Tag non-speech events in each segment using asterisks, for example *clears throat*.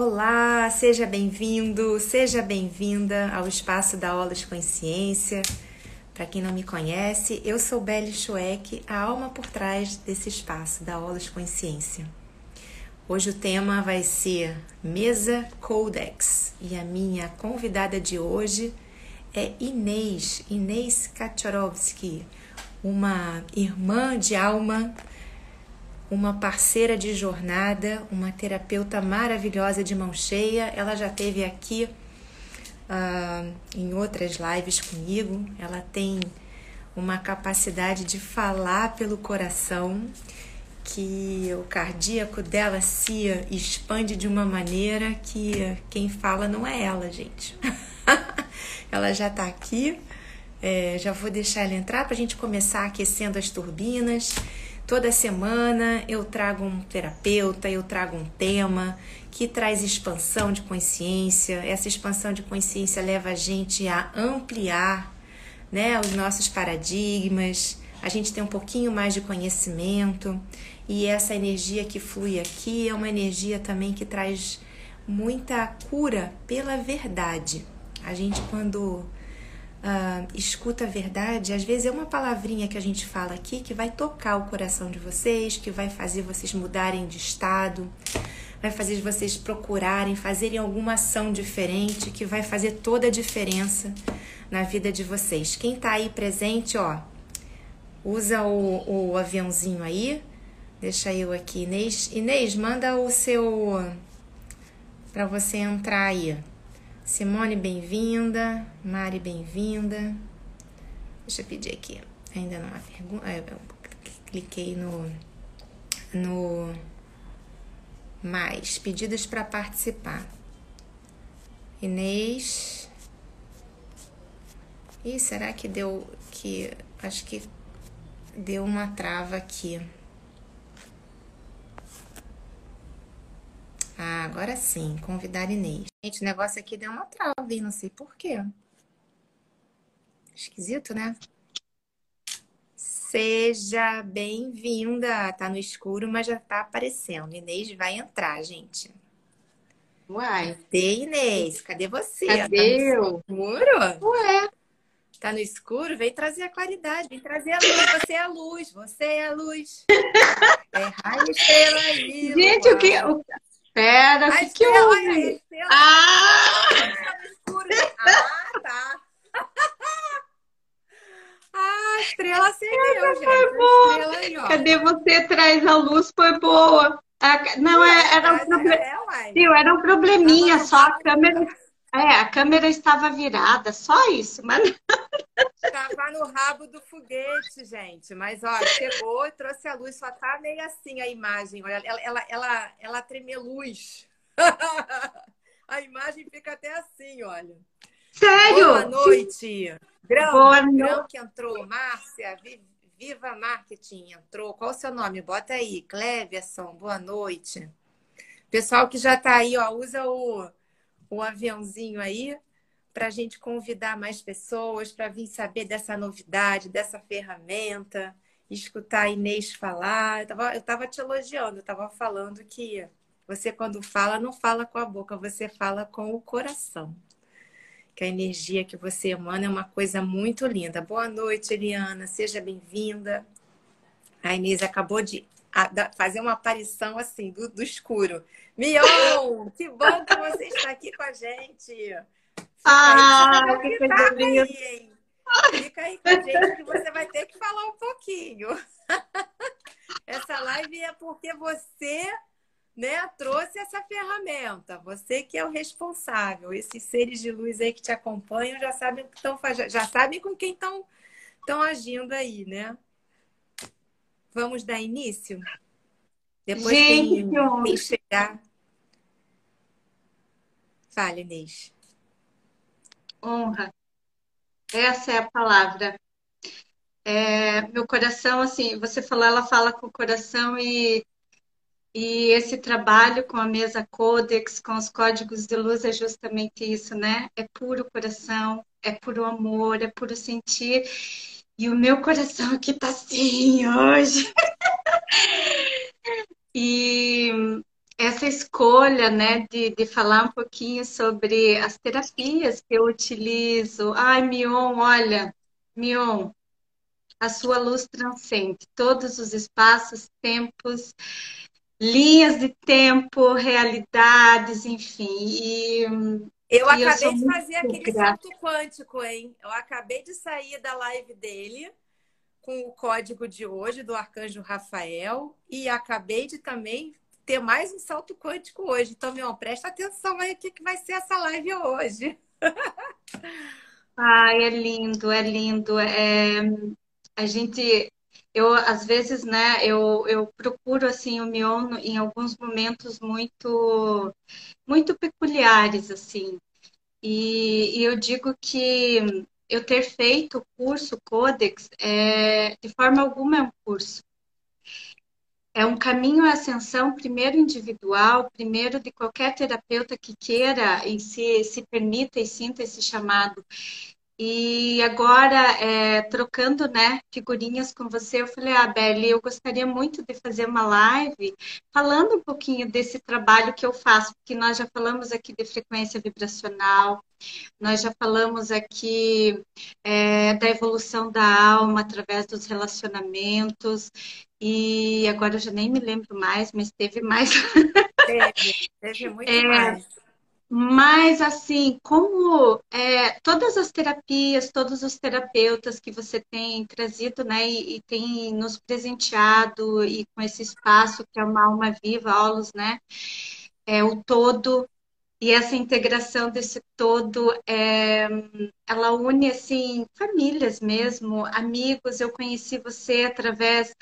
Olá, seja bem-vindo, seja bem-vinda ao espaço da Aulas Consciência. Para quem não me conhece, eu sou Belle Schweck, a alma por trás desse espaço da Aulas Consciência. Hoje o tema vai ser Mesa Codex e a minha convidada de hoje é Inês, Inês Kaczorowski, uma irmã de alma, uma parceira de jornada, uma terapeuta maravilhosa de mão cheia. Ela já teve aqui uh, em outras lives comigo. Ela tem uma capacidade de falar pelo coração, que o cardíaco dela se expande de uma maneira que quem fala não é ela, gente. *laughs* ela já está aqui. É, já vou deixar ela entrar para a gente começar aquecendo as turbinas. Toda semana eu trago um terapeuta, eu trago um tema que traz expansão de consciência. Essa expansão de consciência leva a gente a ampliar né, os nossos paradigmas, a gente tem um pouquinho mais de conhecimento e essa energia que flui aqui é uma energia também que traz muita cura pela verdade. A gente, quando uh, escuta a verdade, às vezes é uma palavrinha que a gente fala aqui que vai tocar o coração de vocês, que vai fazer vocês mudarem de estado, vai fazer vocês procurarem, fazerem alguma ação diferente, que vai fazer toda a diferença na vida de vocês. Quem tá aí presente, ó, usa o, o aviãozinho aí. Deixa eu aqui, Inês. Inês, manda o seu para você entrar aí. Simone, bem-vinda. Mari, bem-vinda. Deixa eu pedir aqui. Ainda não há pergunta. É, eu cliquei no, no mais pedidos para participar. Inês. Ih, será que deu que acho que deu uma trava aqui. Ah, agora sim, convidar Inês. Gente, o negócio aqui deu uma trava, hein? Não sei por quê. Esquisito, né? Seja bem-vinda. Tá no escuro, mas já tá aparecendo. Inês vai entrar, gente. Uai. Cadê Inês? Cadê você? Cadê tá eu? Escuro? Ué. Tá no escuro? Vem trazer a claridade, vem trazer a luz. Você é a luz, você é a luz. *laughs* É raio estrela aí. Gente, o que. O... Pera, o que, que houve? Ah! Tá no escuro. Ah, tá. Ah, estrela acendeu, gente. Foi boa. Aí, Cadê você? Traz a luz, foi boa. Não, é, era um, problem... é, era um probleminha, só a câmera é, a câmera estava virada, só isso, mas. Estava no rabo do foguete, gente. Mas, ó, chegou e trouxe a luz. Só tá meio assim a imagem. Olha, ela, ela, ela, ela treme luz. *laughs* a imagem fica até assim, olha. Sério? Boa noite. Grão, Boa Grão que entrou. Márcia, Viva Marketing entrou. Qual o seu nome? Bota aí. Cleverson, boa noite. Pessoal que já tá aí, ó, usa o o aviãozinho aí para a gente convidar mais pessoas para vir saber dessa novidade, dessa ferramenta, escutar a Inês falar. Eu estava te elogiando, eu estava falando que você, quando fala, não fala com a boca, você fala com o coração. Que a energia que você emana é uma coisa muito linda. Boa noite, Eliana, seja bem-vinda. A Inês acabou de fazer uma aparição assim, do, do escuro. Mion, que bom que você está aqui com a gente. Fica ah, aí, que coisa aí, Fica aí com a gente que você vai ter que falar um pouquinho. *laughs* Essa live é porque você né, trouxe essa ferramenta. Você que é o responsável. Esses seres de luz aí que te acompanham já sabem, que tão, já sabem com quem estão agindo aí, né? Vamos dar início? Depois Gente, quem chegar. Fale, Inês. Honra. Essa é a palavra. É, meu coração, assim, você falou, ela fala com o coração e, e esse trabalho com a mesa Codex, com os códigos de luz, é justamente isso, né? É puro coração, é puro amor, é puro sentir. E o meu coração aqui tá assim hoje. e essa escolha, né, de, de falar um pouquinho sobre as terapias que eu utilizo. Ai, Mion, olha, Mion, a sua luz transcende todos os espaços, tempos, linhas de tempo, realidades, enfim. E, eu e acabei eu de fazer aquele grata. salto quântico, hein? Eu acabei de sair da live dele com o código de hoje do Arcanjo Rafael e acabei de também ter mais um salto quântico hoje. Então, meu, presta atenção aí o que, que vai ser essa live hoje. *laughs* Ai, é lindo, é lindo. É, a gente, eu às vezes, né, eu, eu procuro assim o Mion em alguns momentos muito, muito peculiares, assim. E, e eu digo que eu ter feito o curso Codex, é, de forma alguma é um curso é um caminho à ascensão, primeiro individual, primeiro de qualquer terapeuta que queira e se, se permita e sinta esse chamado. E agora, é, trocando né, figurinhas com você, eu falei, ah, Beli, eu gostaria muito de fazer uma live falando um pouquinho desse trabalho que eu faço, porque nós já falamos aqui de frequência vibracional, nós já falamos aqui é, da evolução da alma através dos relacionamentos, e agora eu já nem me lembro mais, mas teve mais. Teve, teve muito *laughs* é, mais. Mas, assim, como é, todas as terapias, todos os terapeutas que você tem trazido, né, e, e, tem nos presenteado, e com esse espaço que é uma alma viva, aulos, né, é o todo, e essa integração desse todo, é, ela une, assim, famílias mesmo, amigos. Eu conheci você através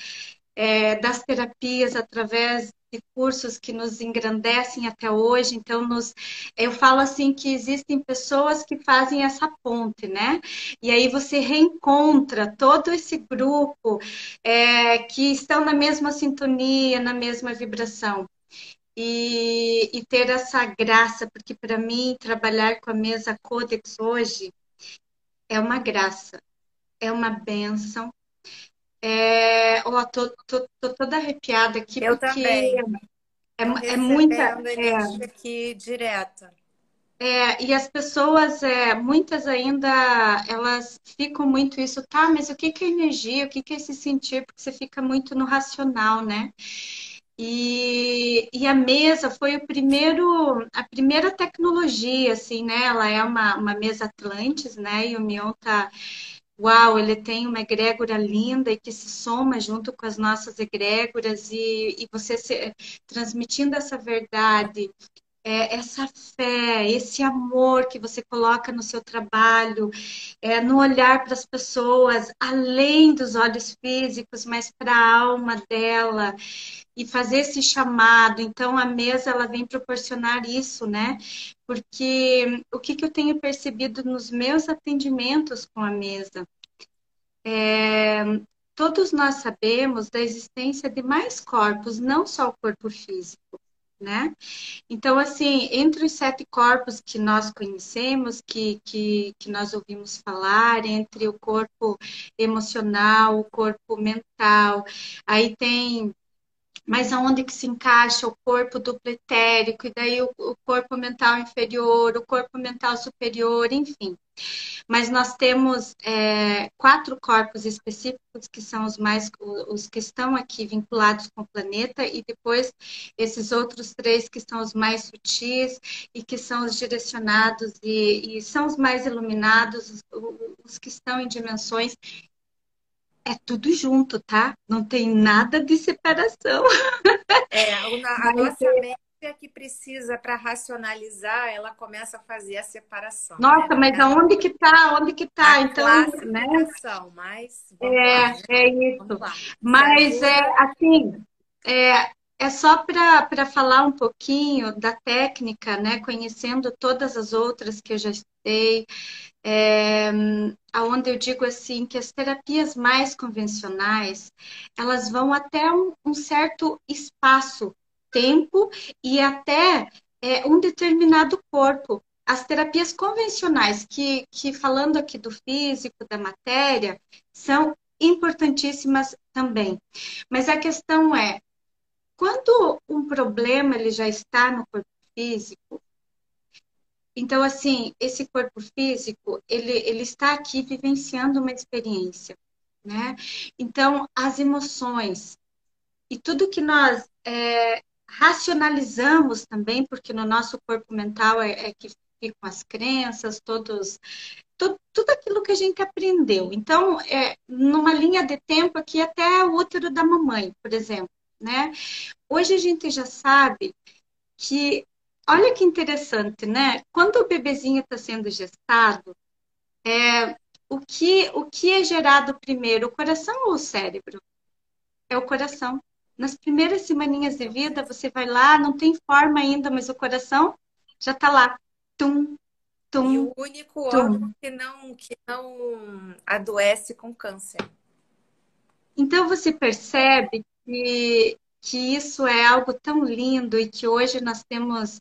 é, das terapias, através cursos que nos engrandecem até hoje. Então, nos, eu falo assim que existem pessoas que fazem essa ponte, né? E aí você reencontra todo esse grupo é, que estão na mesma sintonia, na mesma vibração. E, e ter essa graça, porque para mim trabalhar com a mesa Codex hoje é uma graça, é uma benção, é, ó, tô, tô, tô toda arrepiada aqui Eu porque também. é, é muita. É, aqui direta. É, e as pessoas, é, muitas ainda, elas ficam muito isso, tá, mas o que, que é energia, o que, que é esse sentir? Porque você fica muito no racional, né? E, e a mesa foi o primeiro, a primeira tecnologia, assim, né? Ela é uma, uma mesa Atlantis, né? E o Mion tá uau, ele tem uma egrégora linda e que se soma junto com as nossas egrégoras e, e você se, transmitindo essa verdade, é, essa fé, esse amor que você coloca no seu trabalho, é, no olhar para as pessoas, além dos olhos físicos, mas para a alma dela e fazer esse chamado. Então a mesa ela vem proporcionar isso, né? Porque o que, que eu tenho percebido nos meus atendimentos com a mesa? É, todos nós sabemos da existência de mais corpos, não só o corpo físico. Né? Então, assim, entre os sete corpos que nós conhecemos, que, que, que nós ouvimos falar, entre o corpo emocional, o corpo mental, aí tem mas aonde que se encaixa o corpo duplo etérico, e daí o, o, corpo mental inferior, o corpo mental superior, enfim. Mas nós temos é, quatro corpos específicos que são os mais os que estão aqui vinculados com o planeta, e depois esses outros três que são os mais sutis e que são os direcionados e, e são os mais iluminados, os, os que estão em dimensões é tudo junto, tá? Não tem nada de separação. É, a, nossa é que precisa para racionalizar, ela começa a fazer a separação. Nossa, né? mas aonde que tá? Onde que tá? A então, né? Mas é, lá, né? é isso. Mas é assim, é, é só para falar um pouquinho da técnica, né? Conhecendo todas as outras que eu já estudei, é, onde eu digo assim que as terapias mais convencionais elas vão até um, um certo espaço, tempo e até é, um determinado corpo. As terapias convencionais, que, que falando aqui do físico, da matéria, são importantíssimas também. Mas a questão é, quando um problema ele já está no corpo físico, então assim, esse corpo físico, ele, ele está aqui vivenciando uma experiência, né? Então, as emoções e tudo que nós é, racionalizamos também, porque no nosso corpo mental é, é que ficam as crenças, todos tudo, tudo aquilo que a gente aprendeu. Então, é, numa linha de tempo aqui até o útero da mamãe, por exemplo, né? Hoje a gente já sabe que, olha que interessante, né? Quando o bebezinho está sendo gestado, é, o, que, o que é gerado primeiro, o coração ou o cérebro? É o coração. Nas primeiras semaninhas de vida, você vai lá, não tem forma ainda, mas o coração já está lá. Tum, tum, e o único órgão que não, que não adoece com câncer. Então você percebe que, que isso é algo tão lindo e que hoje nós temos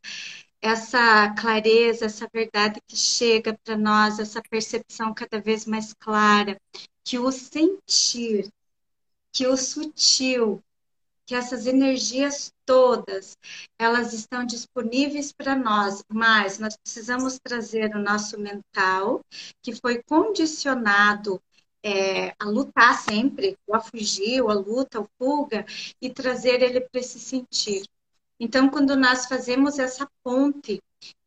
essa clareza, essa verdade que chega para nós, essa percepção cada vez mais clara, que o sentir, que o sutil, que essas energias todas, elas estão disponíveis para nós, mas nós precisamos trazer o nosso mental, que foi condicionado é, a lutar sempre, ou a fugir, ou a luta, ou fuga, e trazer ele para esse sentir. Então, quando nós fazemos essa ponte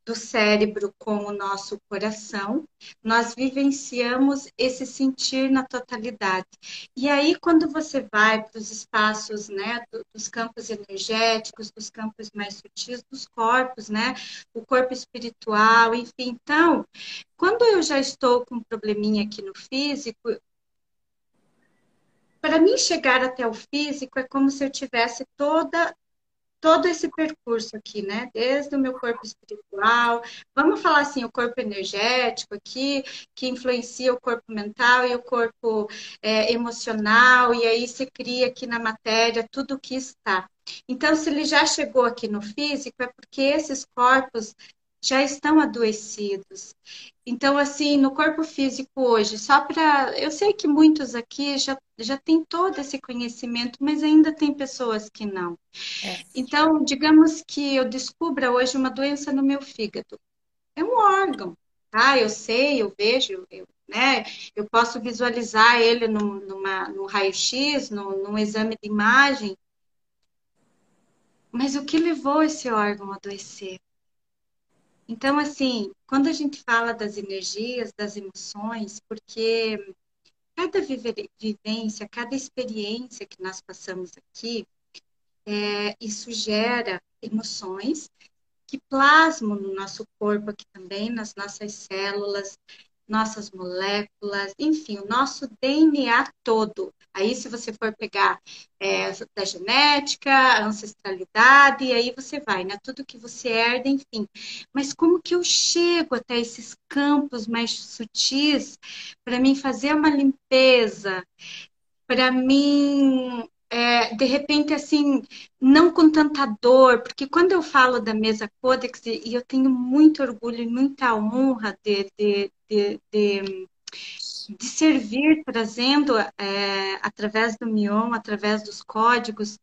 do cérebro com o nosso coração, nós vivenciamos esse sentir na totalidade. E aí, quando você vai para os espaços, né, dos campos energéticos, dos campos mais sutis, dos corpos, né, o corpo espiritual, enfim. Então, quando eu já estou com um probleminha aqui no físico, para mim chegar até o físico é como se eu tivesse toda todo esse percurso aqui, né? Desde o meu corpo espiritual, vamos falar assim, o corpo energético aqui, que influencia o corpo mental e o corpo é, emocional, e aí se cria aqui na matéria tudo o que está. Então, se ele já chegou aqui no físico, é porque esses corpos já estão adoecidos. Então, assim, no corpo físico hoje, só para. Eu sei que muitos aqui já, já têm todo esse conhecimento, mas ainda tem pessoas que não. É. Então, digamos que eu descubra hoje uma doença no meu fígado. É um órgão, tá? Eu sei, eu vejo, eu, né? Eu posso visualizar ele no, numa, no raio-x, no, num exame de imagem. Mas o que levou esse órgão a adoecer? Então, assim, quando a gente fala das energias, das emoções, porque cada vivência, cada experiência que nós passamos aqui, é, isso gera emoções que plasmam no nosso corpo aqui também, nas nossas células, nossas moléculas, enfim, o nosso DNA todo. Aí, se você for pegar é, da genética, ancestralidade, e aí você vai, né? Tudo que você herda, enfim. Mas como que eu chego até esses campos mais sutis para mim fazer uma limpeza, para mim é, de repente, assim, não com tanta dor, porque quando eu falo da mesa Codex, e eu tenho muito orgulho e muita honra de, de, de, de, de servir, trazendo é, através do Mion, através dos códigos,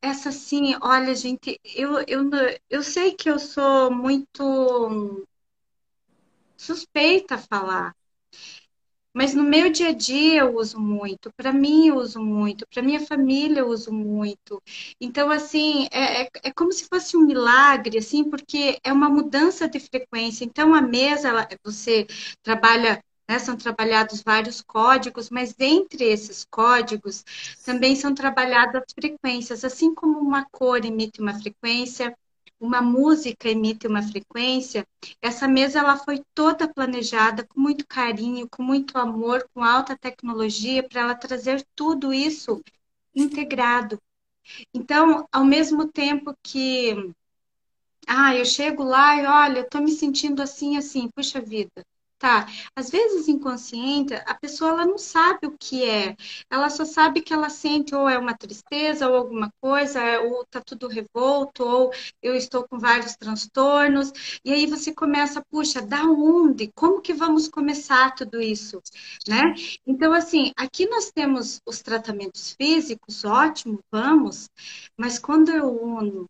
essa sim, olha, gente, eu, eu, eu sei que eu sou muito suspeita a falar, mas no meu dia a dia eu uso muito, para mim eu uso muito, para minha família eu uso muito. Então, assim, é, é, é, como se fosse um milagre, assim, porque é uma mudança de frequência. Então, a mesa, ela, você trabalha né, são trabalhados vários códigos, mas entre esses códigos também são trabalhadas frequências, assim como uma cor emite uma frequência, uma música emite uma frequência, essa mesa ela foi toda planejada com muito carinho, com muito amor, com alta tecnologia para ela trazer tudo isso integrado. Então, ao mesmo tempo que ah, eu chego lá e olha, eu estou me sentindo assim, assim, puxa vida, Tá. Às vezes, inconsciente, a pessoa ela não sabe o que é. Ela só sabe que ela sente ou é uma tristeza ou alguma coisa, ou tá tudo revolto, ou eu estou com vários transtornos. E aí você começa, puxa, da onde? Como que vamos começar tudo isso, né? Então, assim, aqui nós temos os tratamentos físicos, ótimo, vamos. Mas quando eu uno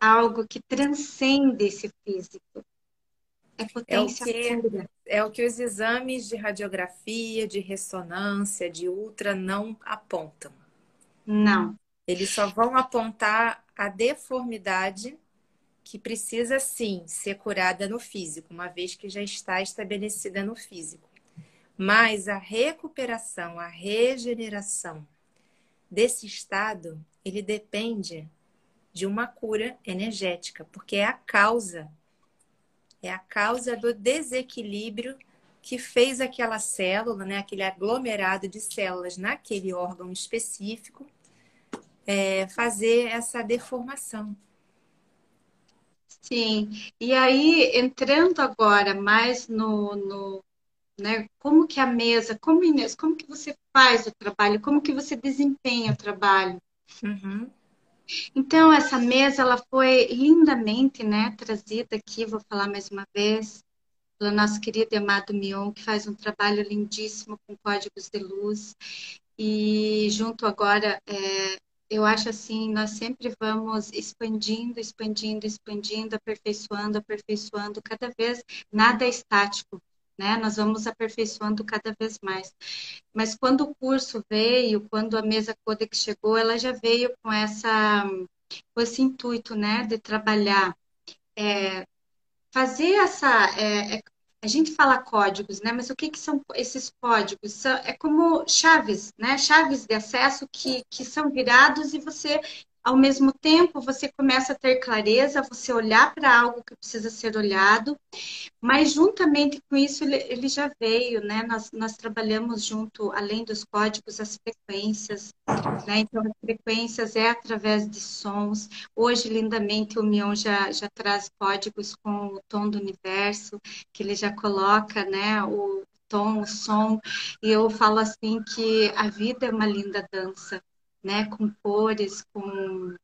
algo que transcende esse físico, é potência é o que, É o que os exames de radiografia, de ressonância, de ultra não apontam. Não. Eles só vão apontar a deformidade que precisa sim ser curada no físico, uma vez que já está estabelecida no físico. Mas a recuperação, a regeneração desse estado, ele depende de uma cura energética, porque é a causa é a causa do desequilíbrio que fez aquela célula, né, aquele aglomerado de células naquele órgão específico, é, fazer essa deformação. Sim, e aí entrando agora mais no, no né, como que a mesa, como como que você faz o trabalho, como que você desempenha o trabalho? Uhum. Então, essa mesa ela foi lindamente né, trazida aqui, vou falar mais uma vez, pelo nosso querido e amado Mion, que faz um trabalho lindíssimo com códigos de luz. E junto agora, é, eu acho assim, nós sempre vamos expandindo, expandindo, expandindo, aperfeiçoando, aperfeiçoando, cada vez nada é estático né? Nós vamos aperfeiçoando cada vez mais. Mas quando o curso veio, quando a mesa Codex chegou, ela já veio com essa com esse intuito, né, de trabalhar, é, fazer essa é, é, a gente fala códigos, né? Mas o que, que são esses códigos? São, é como chaves, né? Chaves de acesso que, que são virados e você ao mesmo tempo você começa a ter clareza, você olhar para algo que precisa ser olhado, mas juntamente com isso ele, ele já veio, né? Nós, nós trabalhamos junto, além dos códigos, as frequências, né? Então, as frequências é através de sons. Hoje, lindamente, o Mion já, já traz códigos com o tom do universo, que ele já coloca, né? O tom, o som, e eu falo assim que a vida é uma linda dança né, com cores, com,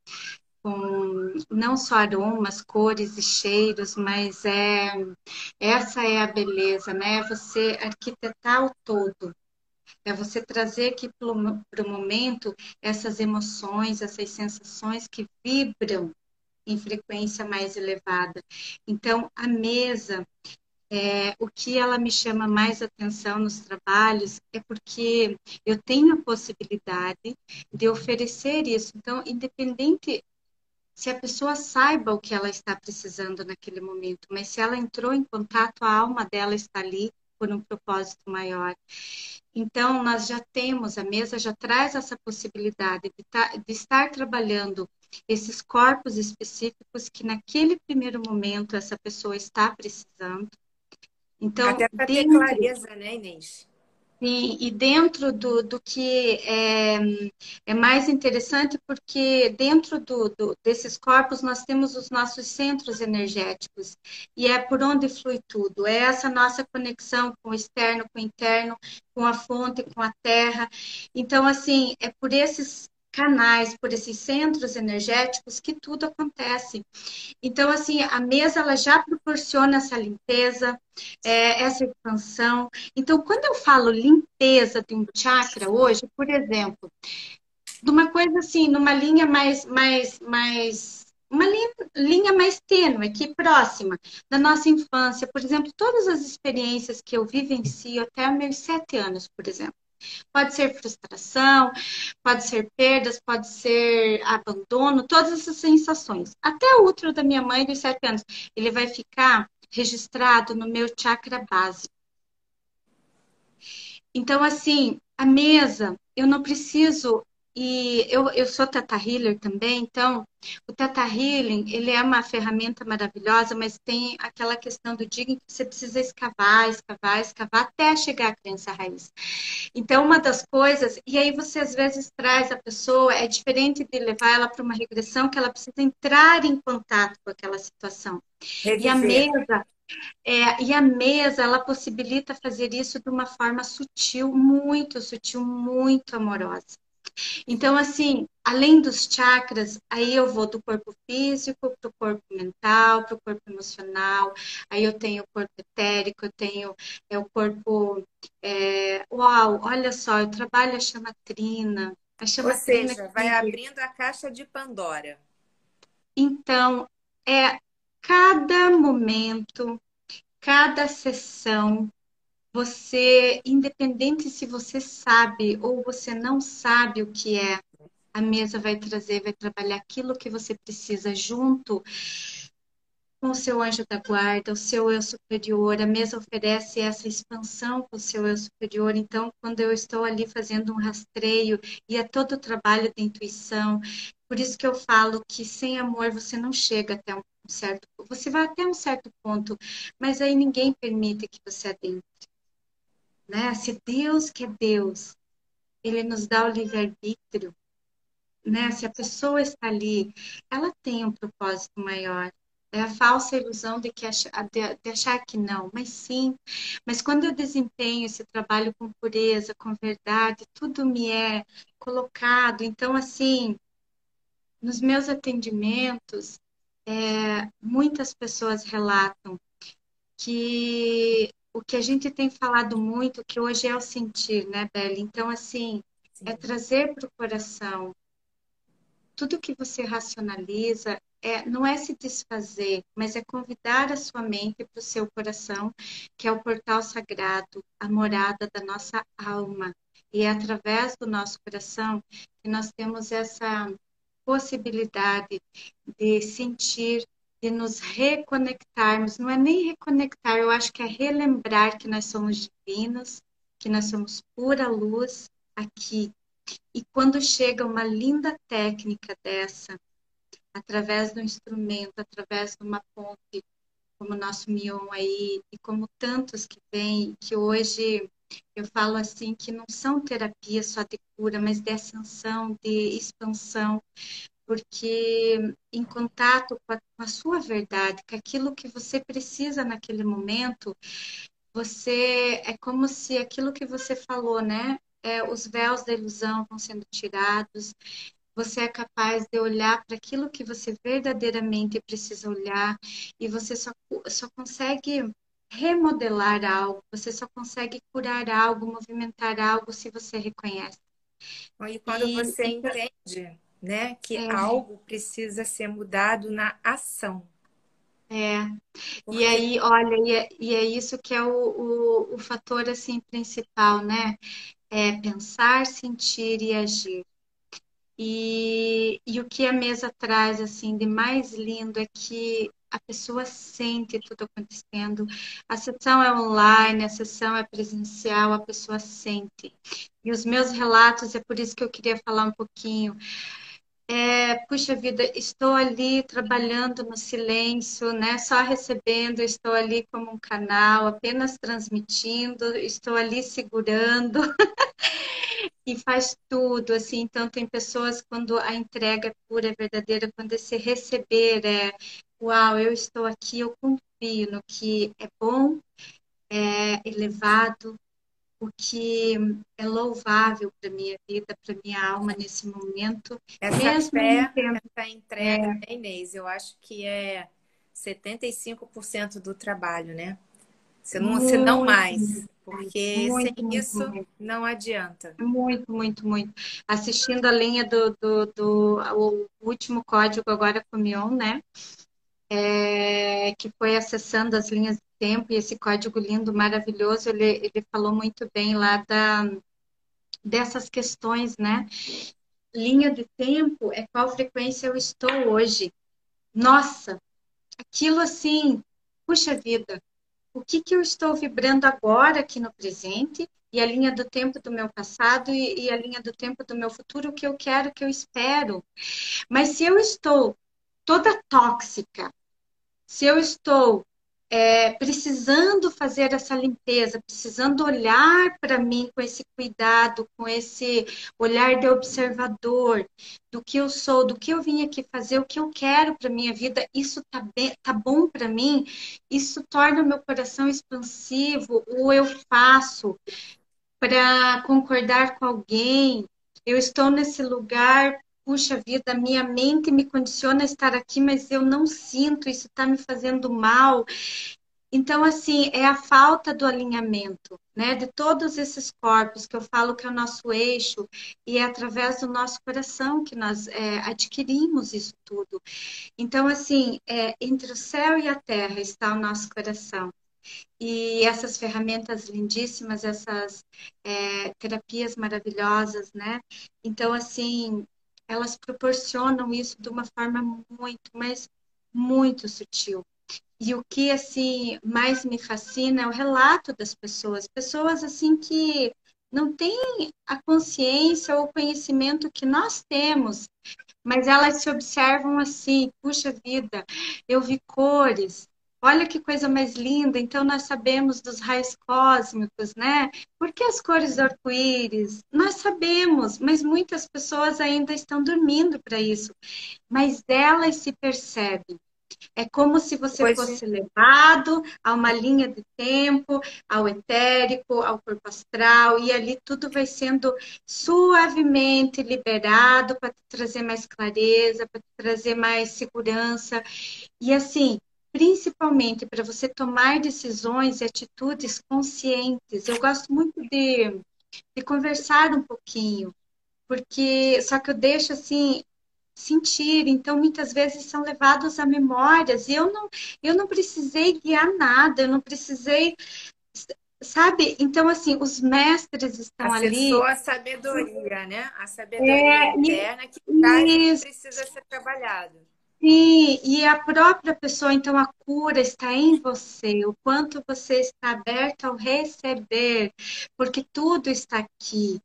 com não só aromas, cores e cheiros, mas é essa é a beleza, né? Você arquitetar o todo. É você trazer aqui para o momento essas emoções, essas sensações que vibram em frequência mais elevada. Então, a mesa, é, o que ela me chama mais atenção nos trabalhos é porque eu tenho a possibilidade de oferecer isso. Então, independente se a pessoa saiba o que ela está precisando naquele momento, mas se ela entrou em contato, a alma dela está ali por um propósito maior. Então, nós já temos, a mesa já traz essa possibilidade de, tá, de estar trabalhando esses corpos específicos que naquele primeiro momento essa pessoa está precisando então, Até para ter clareza, né, Inês? Sim, e dentro do, do que é, é mais interessante, porque dentro do, do, desses corpos nós temos os nossos centros energéticos, e é por onde flui tudo. É essa nossa conexão com o externo, com o interno, com a fonte, com a terra. Então, assim, é por esses canais, por esses centros energéticos que tudo acontece. Então, assim, a mesa ela já proporciona essa limpeza, é, essa expansão. Então, quando eu falo limpeza de um chakra hoje, por exemplo, de uma coisa assim, numa linha mais, mais, mais uma linha, linha mais tênue, aqui próxima da nossa infância. Por exemplo, todas as experiências que eu vivencio até meus sete anos, por exemplo. Pode ser frustração, pode ser perdas, pode ser abandono, todas essas sensações. Até o útero da minha mãe dos sete anos, ele vai ficar registrado no meu chakra básico. Então, assim, a mesa, eu não preciso e eu, eu sou Tata Healer também, então o Tata Healing, ele é uma ferramenta maravilhosa, mas tem aquela questão do digging que você precisa escavar, escavar, escavar até chegar à crença raiz. Então, uma das coisas, e aí você às vezes traz a pessoa, é diferente de levar ela para uma regressão, que ela precisa entrar em contato com aquela situação. Reviver. E a mesa, É, e a mesa, ela possibilita fazer isso de uma forma sutil, muito sutil, muito amorosa. Então, assim, além dos chakras, aí eu vou do corpo físico para o corpo mental, para o corpo emocional, aí eu tenho o corpo etérico, eu tenho é, o corpo. É... Uau, olha só, eu trabalho a chama trina. A chama Ou seja, vai abrindo a caixa de Pandora. Então, é cada momento, cada sessão, você, independente se você sabe ou você não sabe o que é, a mesa vai trazer, vai trabalhar aquilo que você precisa junto com o seu anjo da guarda, o seu eu superior. A mesa oferece essa expansão com o seu eu superior. Então, quando eu estou ali fazendo um rastreio e é todo o trabalho de intuição, por isso que eu falo que sem amor você não chega até um certo, você vai até um certo ponto, mas aí ninguém permite que você adentre. Né? Se Deus que é Deus, ele nos dá o livre-arbítrio, né? Se a pessoa está ali, ela tem um propósito maior. É a falsa ilusão de, que achar, de, achar que não, mas sim. Mas quando eu desempenho esse trabalho com pureza, com verdade, tudo me é colocado. Então, assim, nos meus atendimentos, é, muitas pessoas relatam que o que a gente tem falado muito, que hoje é o sentir, né, Beli? Então, assim, Sim. é trazer para o coração tudo que você racionaliza, é, não é se desfazer, mas é convidar a sua mente para o seu coração, que é o portal sagrado, a morada da nossa alma. E é através do nosso coração que nós temos essa possibilidade de sentir, de nos reconectarmos. Não é nem reconectar, eu acho que é relembrar que nós somos divinos, que nós somos pura luz aqui. E quando chega uma linda técnica dessa, através do instrumento, através de uma ponte, como o nosso Mion aí, e como tantos que vêm, que hoje eu falo assim que não são terapias só de cura, mas de ascensão, de expansão, porque em contato com a, com a sua verdade, com aquilo que você precisa naquele momento, você é como se aquilo que você falou, né? É, os véus da ilusão vão sendo tirados, você é capaz de olhar para aquilo que você verdadeiramente precisa olhar e você só, só consegue remodelar algo, você só consegue curar algo, movimentar algo se você reconhece. E quando e, você entende, né, que é. algo precisa ser mudado na ação. É. Porque... E aí, olha, e é, e é, isso que é o, o, o fator assim principal, né? É pensar, sentir e agir. E, e o que a mesa traz assim de mais lindo é que a pessoa sente tudo acontecendo. A sessão é online, a sessão é presencial, a pessoa sente. E os meus relatos, é por isso que eu queria falar um pouquinho. É, puxa vida, estou ali trabalhando no silêncio, né? Só recebendo, estou ali como um canal, apenas transmitindo, estou ali segurando. *laughs* e faz tudo, assim. Então, tem pessoas quando a entrega é pura, é verdadeira, quando esse receber é uau, eu estou aqui, eu confio no que é bom, é elevado, o que é louvável para minha vida, para minha alma nesse momento. Essa mesmo fé, essa entrega, é... Né, Inês, eu acho que é 75% do trabalho, né? Se não, se não mais. Porque muito, sem muito, isso muito. não adianta. Muito, muito, muito. Assistindo a linha do, do, do o último código agora com o Mion, né? é, que foi acessando as linhas tempo e esse código lindo, maravilhoso, ele, ele falou muito bem lá da, dessas questões, né? Linha de tempo é qual frequência eu estou hoje. Nossa, aquilo assim, puxa vida, o que, que eu estou vibrando agora aqui no presente e a linha do tempo do meu passado e, e, a linha do tempo do meu futuro, o que eu quero, o que eu espero. Mas se eu estou toda tóxica, se eu estou é, precisando fazer essa limpeza, precisando olhar para mim com esse cuidado, com esse olhar de observador do que eu sou, do que eu vim aqui fazer, o que eu quero para minha vida, isso tá, bem, tá bom para mim, isso torna o meu coração expansivo, ou eu faço para concordar com alguém, eu estou nesse lugar puxa vida, minha mente me condiciona a estar aqui, mas eu não sinto, isso está me fazendo mal. Então, assim, é a falta do alinhamento, né? De todos esses corpos que eu falo que é o nosso eixo, e é através do nosso coração que nós é, adquirimos isso tudo. Então, assim, é, entre o céu e a terra está o nosso coração. E essas ferramentas lindíssimas, essas é, terapias maravilhosas, né? Então, assim, elas proporcionam isso de uma forma muito, mas muito sutil. E o que assim mais me fascina é o relato das pessoas, pessoas assim que não têm a consciência ou o conhecimento que nós temos, mas elas se observam assim, puxa vida, eu vi cores, Olha que coisa mais linda! Então, nós sabemos dos raios cósmicos, né? Por que as cores do arco-íris? Nós sabemos, mas muitas pessoas ainda estão dormindo para isso. Mas elas se percebem. É como se você pois fosse é. levado a uma linha de tempo, ao etérico, ao corpo astral, e ali tudo vai sendo suavemente liberado para trazer mais clareza, para trazer mais segurança. E assim, principalmente para você tomar decisões e atitudes conscientes. Eu gosto muito de, de conversar um pouquinho, porque só que eu deixo assim sentir, então muitas vezes são levados a memórias e eu não eu não precisei guiar nada, eu não precisei sabe? Então assim, os mestres estão Acessou ali. a sabedoria, né? A sabedoria é, interna que, que precisa ser trabalhado. Sim, e a própria pessoa, então a cura está em você, o quanto você está aberto ao receber, porque tudo está aqui.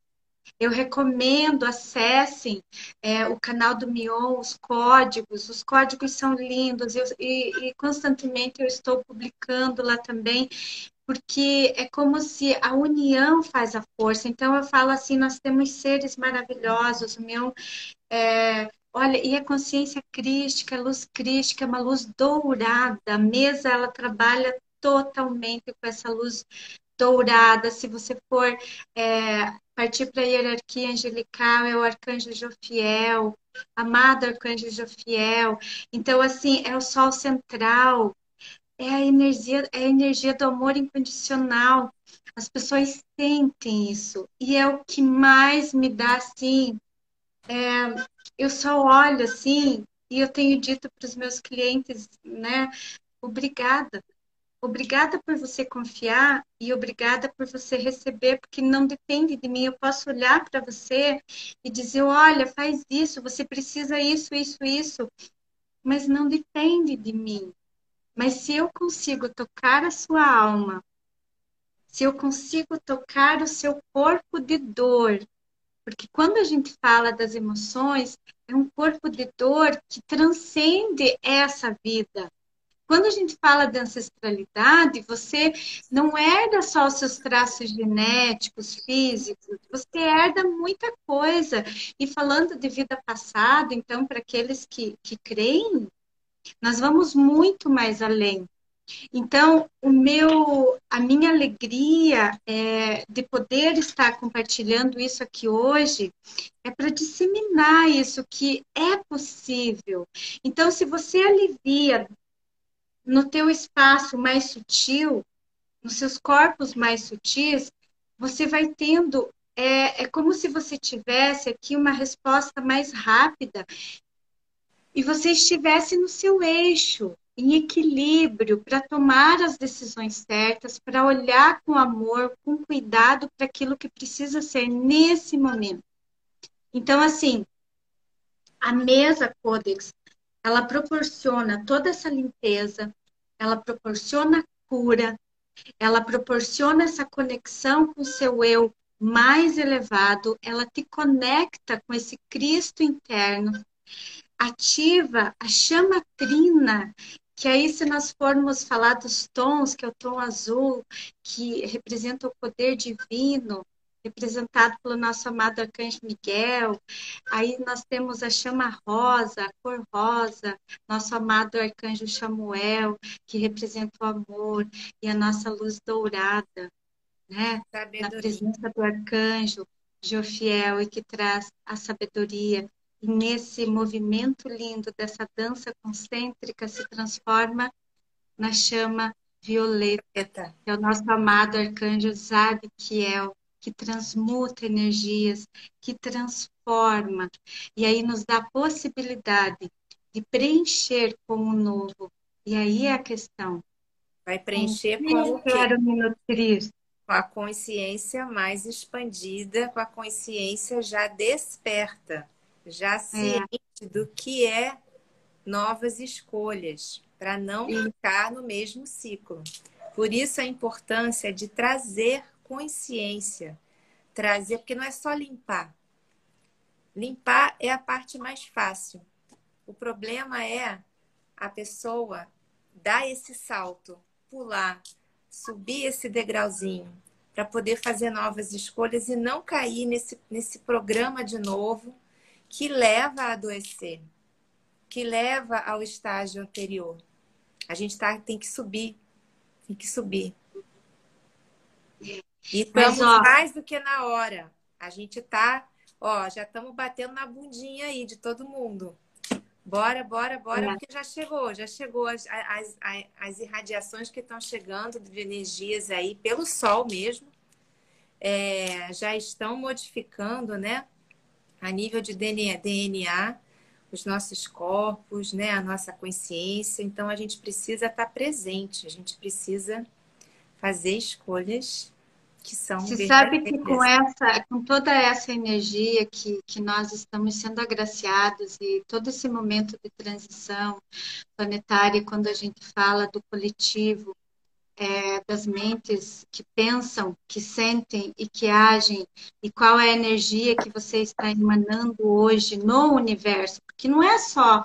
Eu recomendo, acessem é, o canal do Mion, os códigos, os códigos são lindos eu, e, e constantemente eu estou publicando lá também, porque é como se a união faz a força. Então eu falo assim, nós temos seres maravilhosos, o Mion é, Olha, e a consciência crística, a luz crística, é uma luz dourada. A mesa, ela trabalha totalmente com essa luz dourada. Se você for é, partir para a hierarquia angelical, é o arcanjo Jofiel, amado arcanjo Jofiel. Então, assim, é o sol central, é a energia, é a energia do amor incondicional. As pessoas sentem isso. E é o que mais me dá, assim, é, eu só olho assim e eu tenho dito para os meus clientes, né? Obrigada. Obrigada por você confiar e obrigada por você receber, porque não depende de mim. Eu posso olhar para você e dizer: olha, faz isso, você precisa isso, isso, isso, mas não depende de mim. Mas se eu consigo tocar a sua alma, se eu consigo tocar o seu corpo de dor, porque quando a gente fala das emoções, é um corpo de dor que transcende essa vida. Quando a gente fala de ancestralidade, você não herda só os seus traços genéticos, físicos, você herda muita coisa. E falando de vida passada, então, para aqueles que, que creem, nós vamos muito mais além. Então, o meu, a minha alegria é, de poder estar compartilhando isso aqui hoje é para disseminar isso que é possível. Então, se você alivia no teu espaço mais sutil, nos seus corpos mais sutis, você vai tendo é, é como se você tivesse aqui uma resposta mais rápida e você estivesse no seu eixo em equilíbrio para tomar as decisões certas, para olhar com amor, com cuidado para aquilo que precisa ser nesse momento. Então, assim, a mesa Codex, ela proporciona toda essa limpeza, ela proporciona cura, ela proporciona essa conexão com o seu eu mais elevado, ela te conecta com esse Cristo interno, ativa a chama trina que aí se nós formos falar dos tons, que é o tom azul, que representa o poder divino, representado pelo nosso amado arcanjo Miguel. Aí nós temos a chama rosa, a cor rosa, nosso amado arcanjo Samuel, que representa o amor, e a nossa luz dourada, né? Na presença do arcanjo Jofiel e que traz a sabedoria. E nesse movimento lindo dessa dança concêntrica se transforma na chama violeta, que é o nosso amado arcanjo Zadkiel, que transmuta energias, que transforma, e aí nos dá a possibilidade de preencher com o novo. E aí é a questão. Vai preencher com, com o que? quero me nutrir. Com a consciência mais expandida, com a consciência já desperta, já é. ciente é. do que é novas escolhas, para não ficar no mesmo ciclo. Por isso a importância de trazer consciência, trazer, porque não é só limpar. Limpar é a parte mais fácil. O problema é a pessoa dar esse salto, pular, subir esse degrauzinho para poder fazer novas escolhas e não cair nesse, nesse programa de novo que leva a adoecer, que leva ao estágio anterior. A gente tá, tem que subir, tem que subir. E estamos ó, mais do que na hora. A gente tá, ó, já estamos batendo na bundinha aí de todo mundo. Bora, bora, bora, é. porque já chegou, já chegou as, as, as, as irradiações que estão chegando de energias aí pelo Sol mesmo. É, já estão modificando, né? A nível de DNA, DNA, os nossos corpos, né? A nossa consciência. Então a gente precisa estar presente, a gente precisa fazer escolhas que são Você sabe que com essa, com toda essa energia que, que nós estamos sendo agraciados e todo esse momento de transição planetária, quando a gente fala do coletivo, é, das mentes que pensam, que sentem e que agem, e qual é a energia que você está emanando hoje no universo, porque não é só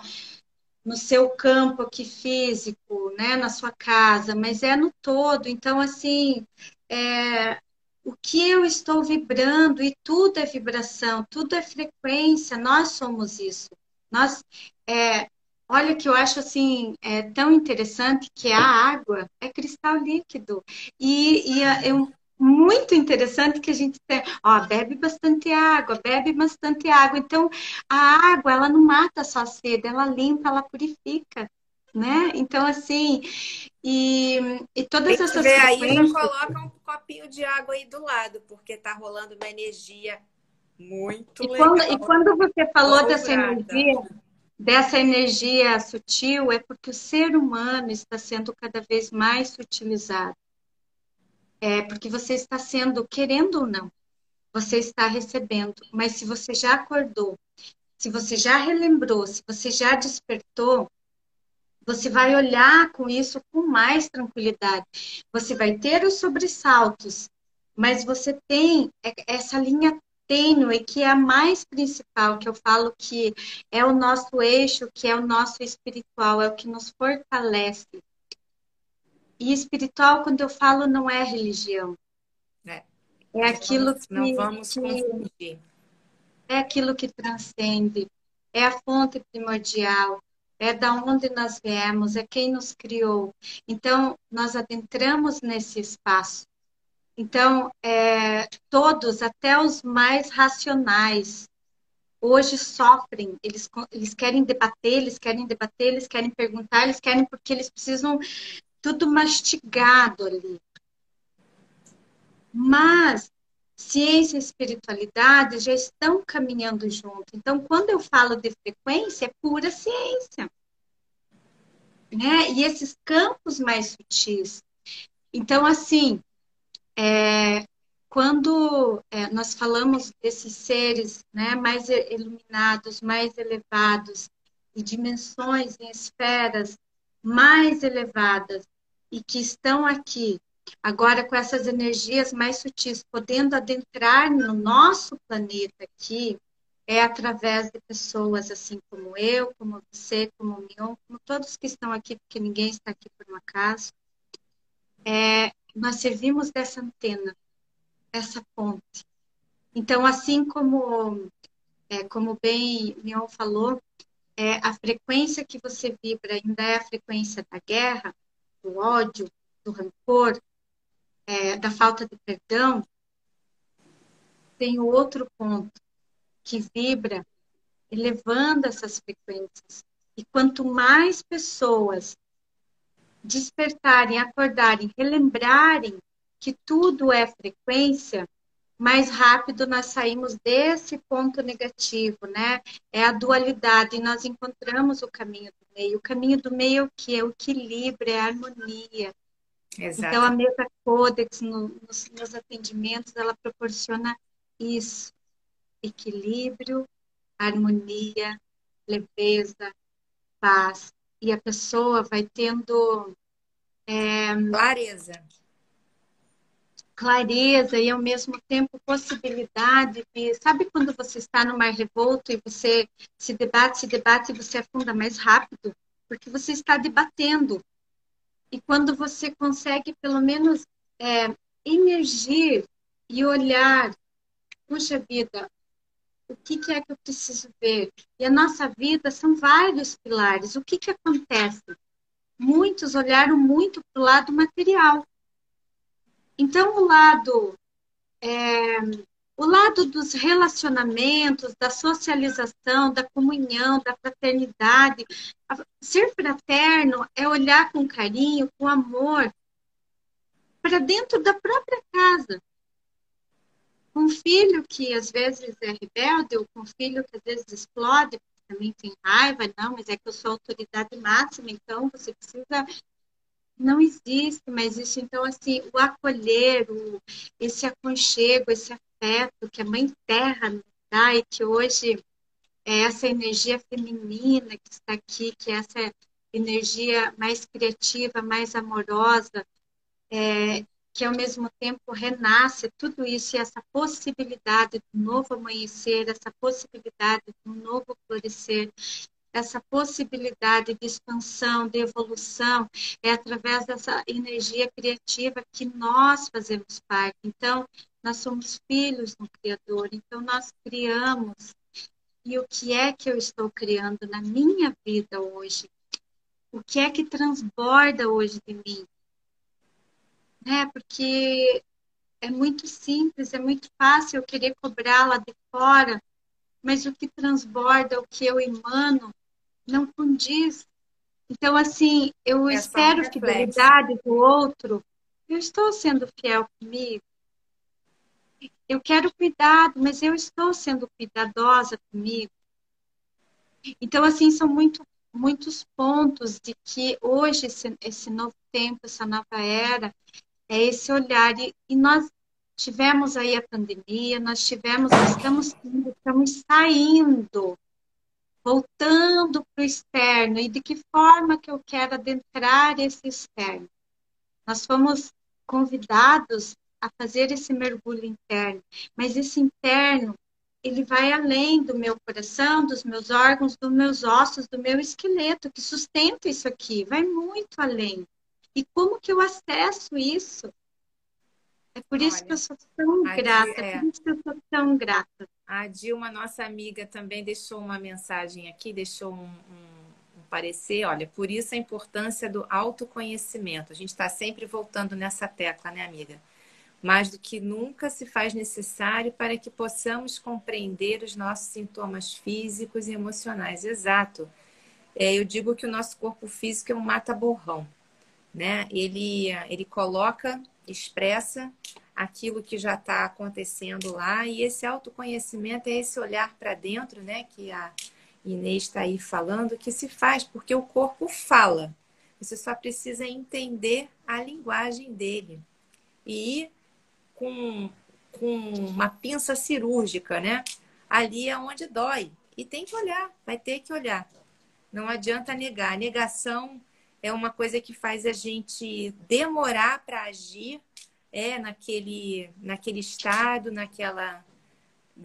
no seu campo aqui físico, né, na sua casa, mas é no todo. Então, assim, é, o que eu estou vibrando, e tudo é vibração, tudo é frequência, nós somos isso. Nós, é, olha que eu acho assim é, tão interessante que a água é cristal líquido. E, e é, muito interessante que a gente tem, ó, bebe bastante água, bebe bastante água. Então, a água, ela não mata só a sede, ela limpa, ela purifica né? Então, assim, e, e todas Quem essas coisas. aí, já coloca um copinho de água aí do lado, porque tá rolando uma energia muito e legal. Quando, e quando você falou dessa energia, dessa energia sutil, é porque o ser humano está sendo cada vez mais sutilizado. É porque você está sendo, querendo ou não, você está recebendo. Mas se você já acordou, se você já relembrou, se você já despertou, você vai olhar com isso com mais tranquilidade. Você vai ter os sobressaltos, mas você tem essa linha tênue que é a mais principal, que eu falo que é o nosso eixo, que é o nosso espiritual, é o que nos fortalece. E espiritual, quando eu falo, não é religião. É, é aquilo que. Não vamos que, confundir. É aquilo que transcende, é a fonte primordial, é da onde nós viemos, é quem nos criou. Então, nós adentramos nesse espaço. Então, é, todos, até os mais racionais, hoje sofrem. Eles, eles querem debater, eles querem debater, eles querem perguntar, eles querem porque eles precisam tudo mastigado ali. Mas ciência e espiritualidade já estão caminhando junto. Então, quando eu falo de frequência, é pura ciência. Né? E esses campos mais sutis. Então, assim, é, quando é, nós falamos desses seres né, mais iluminados, mais elevados, e dimensões em esferas mais elevadas, e que estão aqui Agora, com essas energias mais sutis podendo adentrar no nosso planeta aqui, é através de pessoas assim como eu, como você, como o Mion, como todos que estão aqui, porque ninguém está aqui por um acaso. É, nós servimos dessa antena, essa ponte. Então, assim como, é, como bem Mion falou, é, a frequência que você vibra ainda é a frequência da guerra, do ódio, do rancor, é, da falta de perdão, tem outro ponto que vibra elevando essas frequências. E quanto mais pessoas despertarem, acordarem, relembrarem que tudo é frequência, mais rápido nós saímos desse ponto negativo, né? É a dualidade e nós encontramos o caminho do meio. O caminho do meio é o que? É o equilíbrio, é a harmonia. Exato. Então, a mesa Codex, no, nos, nos atendimentos, ela proporciona isso: equilíbrio, harmonia, leveza, paz. E a pessoa vai tendo. É, clareza clareza e ao mesmo tempo possibilidade de, sabe quando você está no mar revolto e você se debate, se debate e você afunda mais rápido, porque você está debatendo. E quando você consegue pelo menos é, emergir e olhar, puxa vida, o que, que, é que eu preciso ver? E a nossa vida são vários pilares. O que, que acontece? Muitos olharam muito para o lado material então, o lado, é, o lado dos relacionamentos, da socialização, da comunhão, da fraternidade, ser fraterno é olhar com carinho, com amor, para dentro da própria casa. Um filho que às vezes é rebelde, ou com filho que às vezes explode, também tem raiva, não, mas é que eu sou autoridade máxima, então você precisa não existe mais isso. Então, assim, o acolher, o, esse aconchego, esse afeto que a Mãe Terra nos dá e que hoje é essa energia feminina que está aqui, que é essa energia mais criativa, mais amorosa, é, que ao mesmo tempo renasce tudo isso e essa possibilidade do novo amanhecer, essa possibilidade do novo florescer, essa possibilidade de expansão, de evolução, é através dessa energia criativa que nós fazemos parte. Então, nós somos filhos do Criador, então nós criamos. E o que é que eu estou criando na minha vida hoje? O que é que transborda hoje de mim? Né? Porque é muito simples, é muito fácil eu querer cobrar lá de fora, mas o que transborda, o que eu emano, não condiz. Então, assim, eu é espero fidelidade do outro. Eu estou sendo fiel comigo. Eu quero cuidado, mas eu estou sendo cuidadosa comigo. Então, assim, são muito, muitos pontos de que hoje, esse, esse novo tempo, essa nova era, é esse olhar. E, e nós tivemos aí a pandemia, nós tivemos, estamos, estamos saindo voltando para o externo e de que forma que eu quero adentrar esse externo. Nós fomos convidados a fazer esse mergulho interno, mas esse interno ele vai além do meu coração, dos meus órgãos, dos meus ossos, do meu esqueleto que sustenta isso aqui, vai muito além. E como que eu acesso isso? É por isso Olha, que eu sou tão grata, é. por isso que eu sou tão grata. A Dilma, nossa amiga, também deixou uma mensagem aqui, deixou um, um, um parecer. Olha, por isso a importância do autoconhecimento. A gente está sempre voltando nessa tecla, né, amiga? Mais do que nunca se faz necessário para que possamos compreender os nossos sintomas físicos e emocionais. Exato. É, eu digo que o nosso corpo físico é um mata-borrão, né? Ele, ele coloca, expressa aquilo que já está acontecendo lá. E esse autoconhecimento é esse olhar para dentro, né? Que a Inês está aí falando, que se faz porque o corpo fala. Você só precisa entender a linguagem dele. E ir com, com uma pinça cirúrgica, né? Ali é onde dói. E tem que olhar, vai ter que olhar. Não adianta negar. A negação é uma coisa que faz a gente demorar para agir é naquele, naquele estado, naquela,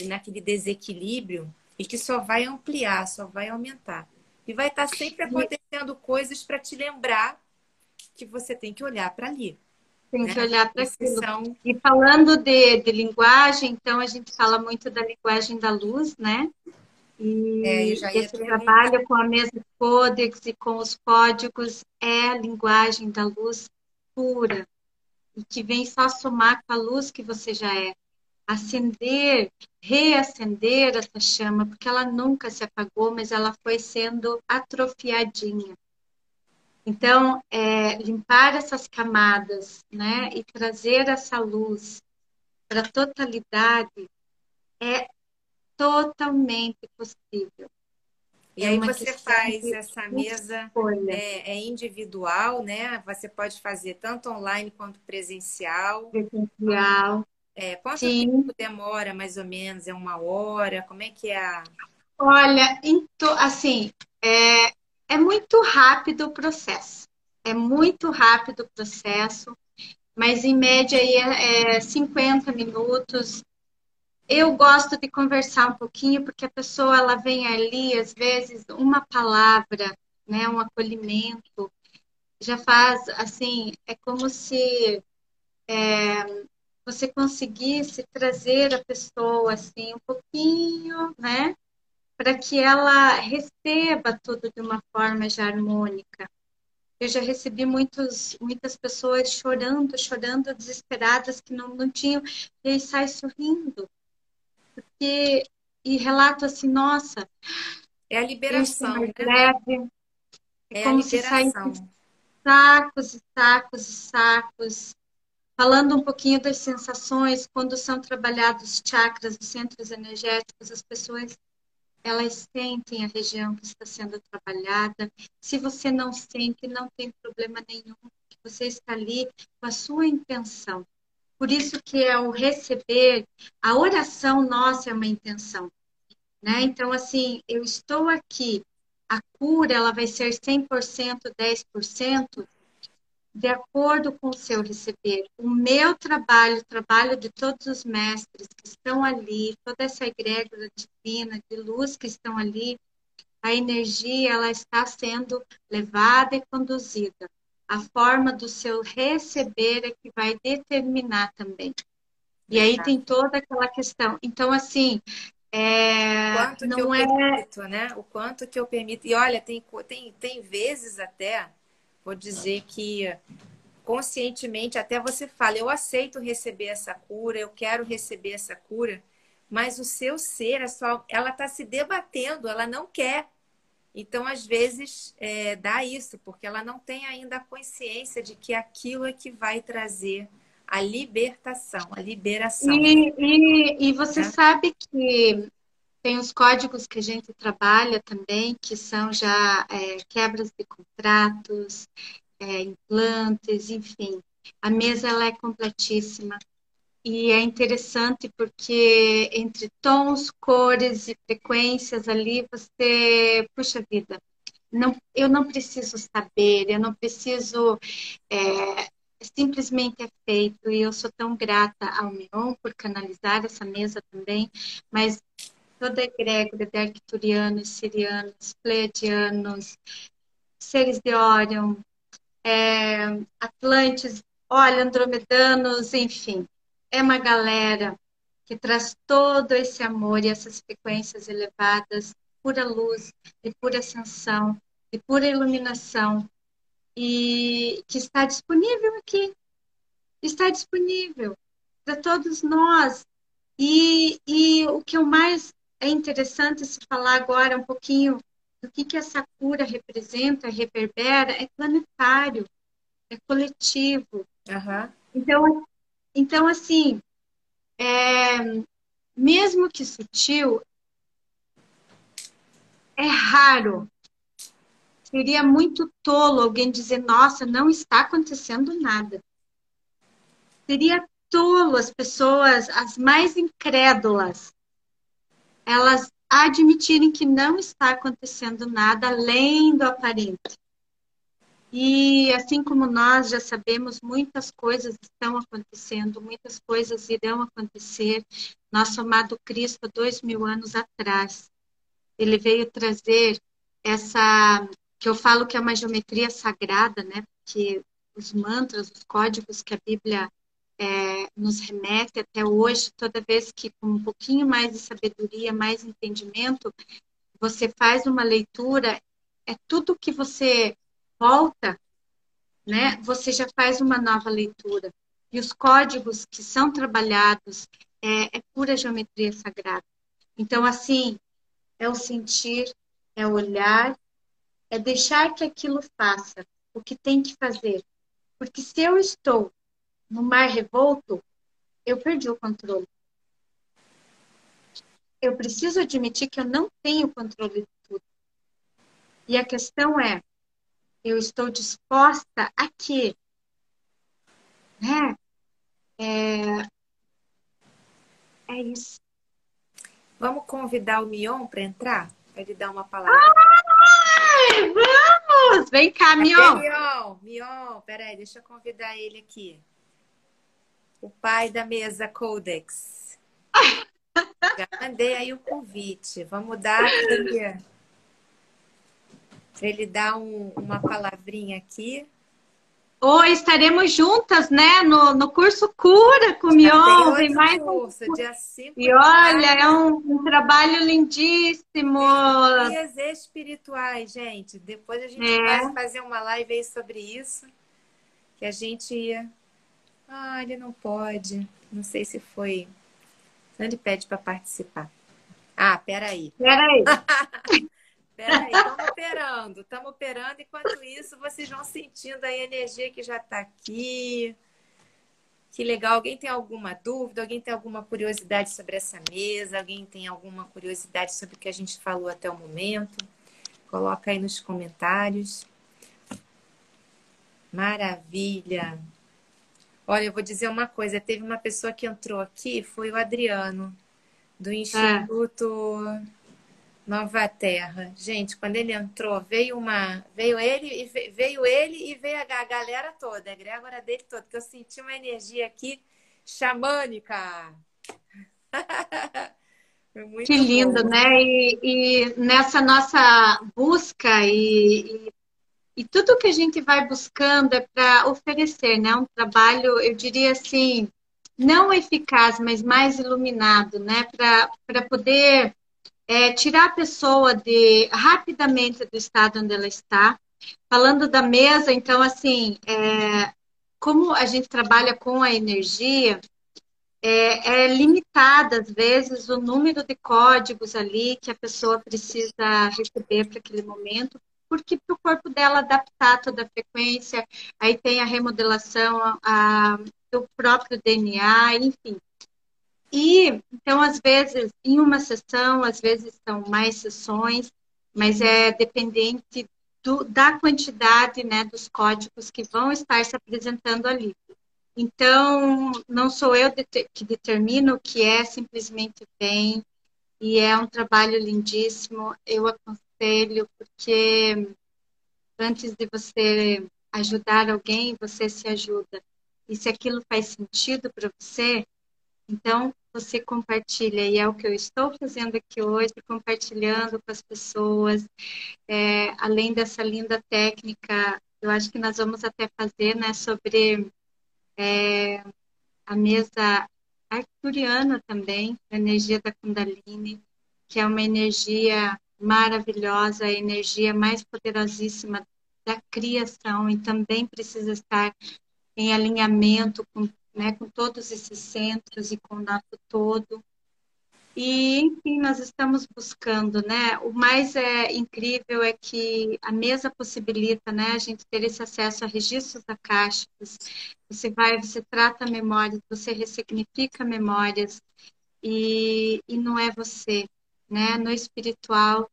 naquele desequilíbrio. e que só vai ampliar, só vai aumentar. E vai estar sempre acontecendo coisas para te lembrar que você tem que olhar para ali. Tem que né? olhar para aquilo. São... E falando de, de linguagem, então a gente fala muito da linguagem da luz, né? E é, esse trabalho com a mesa Codex e com os códigos é a linguagem da luz pura e que vem só somar com a luz que você já é. Acender, reacender essa chama, porque ela nunca se apagou, mas ela foi sendo atrofiadinha. Então, é, limpar essas camadas, né, e trazer essa luz para a totalidade é totalmente possível. E é aí você faz essa mesa é, é, individual, né? Você pode fazer tanto online quanto presencial. Presencial. É, quanto Sim. tempo demora, mais ou menos? É uma hora? Como é que é? A... Olha, então, assim, é, é muito rápido o processo. É muito rápido o processo, mas em média aí é, é 50 minutos, eu gosto de conversar um pouquinho, porque a pessoa ela vem ali, às vezes, uma palavra, né, um acolhimento, já faz assim, é como se é, você conseguisse trazer a pessoa assim um pouquinho, né, para que ela receba tudo de uma forma já harmônica. Eu já recebi muitos, muitas pessoas chorando, chorando, desesperadas, que não, não tinham, e aí sai sorrindo porque e relato assim, nossa, é a liberação, né? leve, é, é como se sacos e sacos e sacos. Falando um pouquinho das sensações, quando são trabalhados chakras, os centros energéticos, as pessoas elas sentem a região que está sendo trabalhada. Se você não sente, não tem problema nenhum, você está ali com a sua intenção. Por isso que é o receber, a oração nossa é uma intenção. Né? Então, assim, eu estou aqui, a cura ela vai ser 100%, 10%, de acordo com o seu receber. O meu trabalho, o trabalho de todos os mestres que estão ali, toda essa egrégora divina, de luz que estão ali, a energia ela está sendo levada e conduzida a forma do seu receber é que vai determinar também. E aí tem toda aquela questão. Então, assim, é, quanto não que eu é... permito, né? O quanto que eu permito. E olha, tem, tem, tem vezes até, vou dizer que conscientemente até você fala, eu aceito receber essa cura, eu quero receber essa cura, mas o seu ser, é só, ela está se debatendo, ela não quer. Então, às vezes, é, dá isso, porque ela não tem ainda a consciência de que aquilo é que vai trazer a libertação, a liberação. E, e, e você é? sabe que tem os códigos que a gente trabalha também, que são já é, quebras de contratos, é, implantes, enfim. A mesa ela é completíssima. E é interessante porque entre tons, cores e frequências ali você, puxa vida, não, eu não preciso saber, eu não preciso, é, simplesmente é feito. E eu sou tão grata ao Neon por canalizar essa mesa também, mas toda a egrégora de arcturianos, sirianos, pleiadianos, seres de Orion, é, Atlantes, olha, andromedanos, enfim é uma galera que traz todo esse amor e essas frequências elevadas, pura luz, de pura ascensão, de pura iluminação, e que está disponível aqui. Está disponível para todos nós. E, e o que eu mais é interessante se falar agora um pouquinho do que, que essa cura representa, reverbera, é planetário, é coletivo. Uhum. Então, então, assim, é, mesmo que sutil, é raro. Seria muito tolo alguém dizer, nossa, não está acontecendo nada. Seria tolo as pessoas, as mais incrédulas, elas admitirem que não está acontecendo nada além do aparente. E assim como nós já sabemos, muitas coisas estão acontecendo, muitas coisas irão acontecer. Nosso amado Cristo, dois mil anos atrás, ele veio trazer essa que eu falo que é uma geometria sagrada, né? Porque os mantras, os códigos que a Bíblia é, nos remete até hoje, toda vez que com um pouquinho mais de sabedoria, mais entendimento, você faz uma leitura, é tudo que você volta, né? Você já faz uma nova leitura. E os códigos que são trabalhados é, é pura geometria sagrada. Então, assim, é o sentir, é o olhar, é deixar que aquilo faça o que tem que fazer. Porque se eu estou no mar revolto, eu perdi o controle. Eu preciso admitir que eu não tenho controle de tudo. E a questão é, eu estou disposta a quê? Né? É, é isso. Vamos convidar o Mion para entrar? Para ele dar uma palavra. Ai, vamos! Vem cá, Mion. Mion, Mion, peraí, deixa eu convidar ele aqui. O pai da mesa Codex. *laughs* Já mandei aí o convite. Vamos dar para ele dar um, uma palavrinha aqui. Oi, estaremos juntas, né? No, no curso Cura com Mion. Tem mais curso, um... dia 5 E olha, é um, um, trabalho lindíssimo. Dias espirituais, gente. Depois a gente é. vai fazer uma live aí sobre isso. Que a gente ia. Ah, ele não pode. Não sei se foi. Ele pede para participar. Ah, peraí. Peraí. *laughs* Peraí, estamos operando, estamos operando. Enquanto isso, vocês vão sentindo a energia que já está aqui. Que legal. Alguém tem alguma dúvida? Alguém tem alguma curiosidade sobre essa mesa? Alguém tem alguma curiosidade sobre o que a gente falou até o momento? Coloca aí nos comentários. Maravilha. Olha, eu vou dizer uma coisa. Teve uma pessoa que entrou aqui, foi o Adriano, do ah. Instituto... Nova Terra. Gente, quando ele entrou, veio uma. Veio ele e veio ele e veio a galera toda, a egrégora dele toda, que eu senti uma energia aqui xamânica. *laughs* que lindo, bom. né? E, e, nessa nossa busca e, e, e, tudo que a gente vai buscando é para oferecer, né? Um trabalho, eu diria assim, não eficaz, mas mais iluminado, né? Para poder é, tirar a pessoa de rapidamente do estado onde ela está. Falando da mesa, então, assim, é, como a gente trabalha com a energia, é, é limitada, às vezes, o número de códigos ali que a pessoa precisa receber para aquele momento, porque para o corpo dela adaptar toda a frequência, aí tem a remodelação a, do próprio DNA, enfim. E, então, às vezes, em uma sessão, às vezes são mais sessões, mas é dependente do, da quantidade né, dos códigos que vão estar se apresentando ali. Então, não sou eu que determino o que é, simplesmente vem, e é um trabalho lindíssimo. Eu aconselho, porque antes de você ajudar alguém, você se ajuda. E se aquilo faz sentido para você, então você compartilha, e é o que eu estou fazendo aqui hoje, compartilhando com as pessoas, é, além dessa linda técnica, eu acho que nós vamos até fazer, né, sobre é, a mesa arcturiana também, a energia da Kundalini, que é uma energia maravilhosa, a energia mais poderosíssima da criação e também precisa estar em alinhamento com né, com todos esses centros e com o NAFO todo. E, enfim, nós estamos buscando, né? O mais é, incrível é que a mesa possibilita, né, a gente ter esse acesso a registros acásticos. Você vai, você trata memórias, você ressignifica memórias e, e não é você, né? No espiritual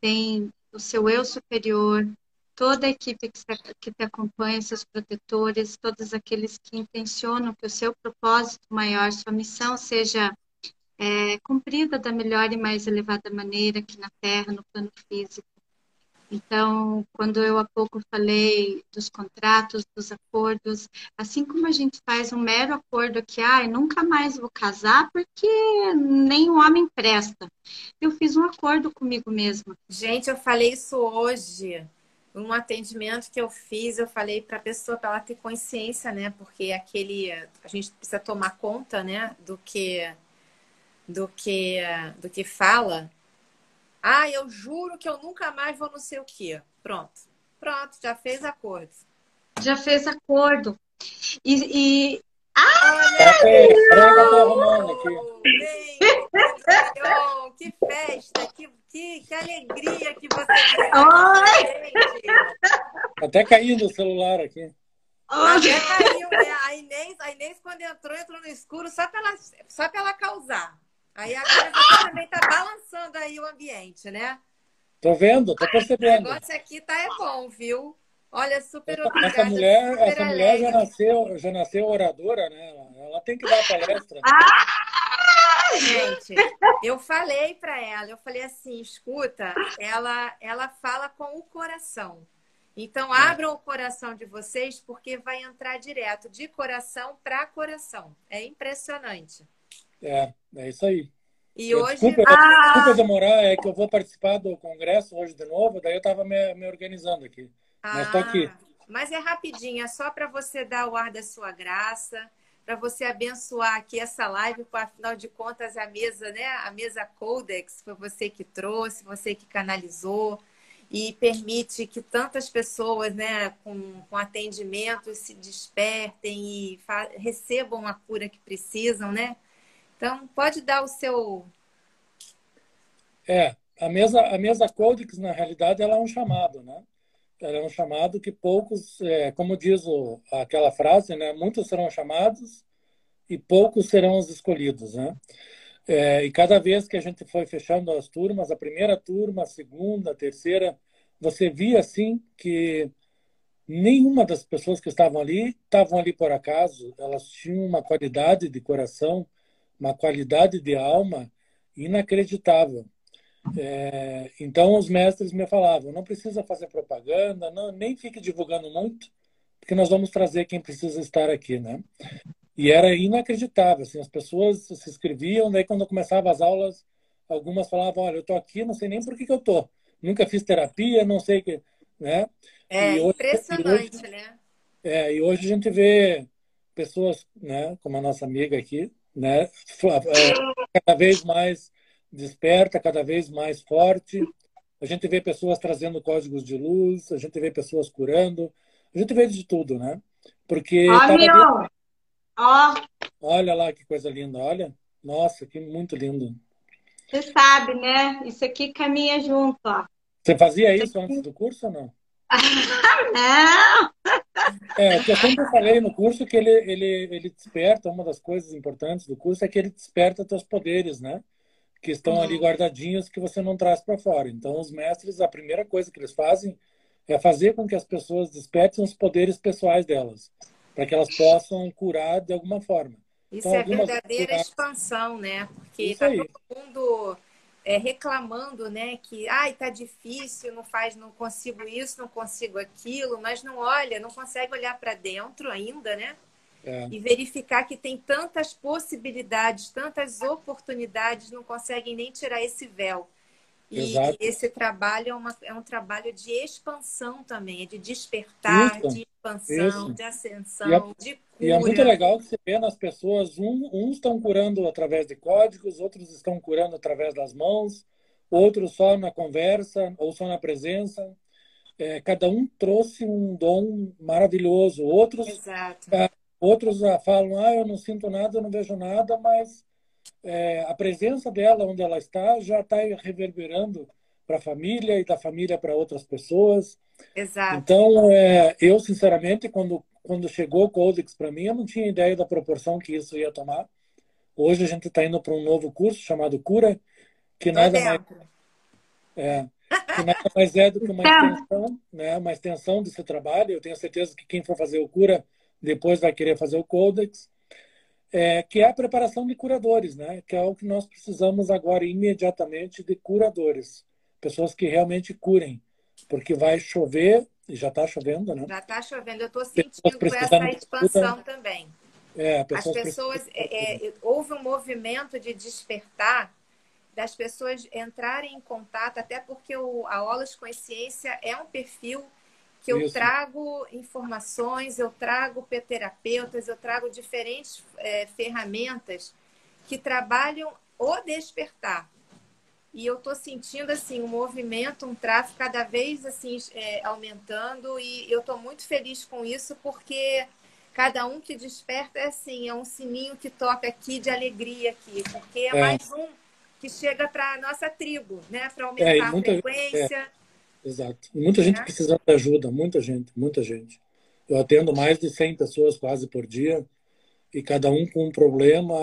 tem o seu eu superior, toda a equipe que, que te acompanha, seus protetores, todos aqueles que intencionam que o seu propósito maior, sua missão seja é, cumprida da melhor e mais elevada maneira aqui na Terra, no plano físico. Então, quando eu há pouco falei dos contratos, dos acordos, assim como a gente faz um mero acordo que, ai, nunca mais vou casar porque nem o homem presta. Eu fiz um acordo comigo mesma. Gente, eu falei isso hoje. Um atendimento que eu fiz, eu falei para a pessoa para ela ter consciência, né? Porque aquele a gente precisa tomar conta, né, do que do que do que fala ah, eu juro que eu nunca mais vou não sei o quê. Pronto. Pronto, já fez acordo. Já fez acordo. E. e... Ah! Olha! Oh, que festa, que, que, que alegria que você *laughs* Oi! Até caiu no celular aqui. Até caiu, né? A Inês, a Inês, quando entrou, entrou no escuro só para ela, só ela causar. Aí agora você também está balançando aí o ambiente, né? Tô vendo, tô percebendo. O negócio aqui tá é bom, viu? Olha, super obrigada. Essa mulher, super essa mulher já nasceu, já nasceu oradora, né? Ela tem que dar palestra. Ah! Gente, eu falei para ela, eu falei assim, escuta, ela, ela fala com o coração. Então é. abram o coração de vocês porque vai entrar direto de coração para coração. É impressionante. É, é isso aí. E hoje. Desculpa, ah! desculpa demorar, é que eu vou participar do congresso hoje de novo, daí eu estava me, me, organizando aqui. Ah, mas estou aqui. Mas é rapidinho, é só para você dar o ar da sua graça, para você abençoar aqui essa live, porque afinal de contas a mesa, né? A mesa Codex foi você que trouxe, você que canalizou e permite que tantas pessoas, né, com, com atendimento se despertem e recebam a cura que precisam, né? Então, pode dar o seu. É, a mesa, a mesa Codex, na realidade, ela é um chamado, né? Ela é chamado que poucos, é, como diz o, aquela frase, né? Muitos serão chamados e poucos serão os escolhidos, né? É, e cada vez que a gente foi fechando as turmas, a primeira turma, a segunda, a terceira, você via assim que nenhuma das pessoas que estavam ali estavam ali por acaso, elas tinham uma qualidade de coração, uma qualidade de alma inacreditável. É, então os mestres me falavam, não precisa fazer propaganda, não, nem fique divulgando muito, porque nós vamos trazer quem precisa estar aqui, né? E era inacreditável, assim, as pessoas se inscreviam, daí quando começava as aulas, algumas falavam, olha, eu tô aqui, não sei nem por que, que eu tô, nunca fiz terapia, não sei que, né? É hoje, impressionante, hoje, né? É, e hoje a gente vê pessoas, né, como a nossa amiga aqui, né? *laughs* É, cada vez mais desperta, cada vez mais forte. A gente vê pessoas trazendo códigos de luz, a gente vê pessoas curando, a gente vê de tudo, né? Porque. Ó, bem... Ó. Olha lá que coisa linda, olha. Nossa, que muito lindo. Você sabe, né? Isso aqui caminha junto, ó. Você fazia isso antes do curso ou não? *laughs* não! É, que eu sempre falei no curso que ele, ele, ele desperta, uma das coisas importantes do curso é que ele desperta teus poderes, né? Que estão uhum. ali guardadinhos que você não traz para fora. Então, os mestres, a primeira coisa que eles fazem é fazer com que as pessoas despertem os poderes pessoais delas, para que elas possam curar de alguma forma. Isso então, é verdadeira curar... expansão, né? Porque tá todo mundo é, reclamando, né, que ai, tá difícil, não faz, não consigo isso, não consigo aquilo, mas não olha, não consegue olhar para dentro ainda, né? É. E verificar que tem tantas possibilidades, tantas oportunidades, não conseguem nem tirar esse véu. E Exato. esse trabalho é, uma, é um trabalho de expansão também, é de despertar, isso, de expansão, isso. de ascensão, é, de cura. E é muito legal que você vê nas pessoas, um, uns estão curando através de códigos, outros estão curando através das mãos, outros só na conversa ou só na presença. É, cada um trouxe um dom maravilhoso. Outros, Exato. Outros falam, ah, eu não sinto nada, eu não vejo nada, mas é, a presença dela onde ela está já está reverberando para a família e da família para outras pessoas. Exato. Então, é, eu, sinceramente, quando, quando chegou o Codex para mim, eu não tinha ideia da proporção que isso ia tomar. Hoje a gente está indo para um novo curso chamado Cura, que nada mais, é, que nada mais é do que uma extensão, né, uma extensão desse trabalho. Eu tenho certeza que quem for fazer o Cura depois vai querer fazer o Codex é, que é a preparação de curadores, né? Que é o que nós precisamos agora imediatamente de curadores, pessoas que realmente curem, porque vai chover, e já está chovendo, né? Já está chovendo, eu estou sentindo essa expansão também. É, pessoas As pessoas, é, é, houve um movimento de despertar das pessoas entrarem em contato, até porque o, a Olas Consciência é um perfil que eu Isso. trago informações, eu trago terapeutas, eu trago diferentes é, ferramentas que trabalham o despertar. E eu estou sentindo assim um movimento, um tráfego cada vez assim é, aumentando e eu estou muito feliz com isso porque cada um que desperta é assim, é um sininho que toca aqui de alegria aqui, porque é, é. mais um que chega para a nossa tribo, né? Para aumentar é, muita, a frequência. Exato. E muita gente é. precisando de ajuda, muita gente, muita gente. Eu atendo mais de 100 pessoas quase por dia e cada um com um problema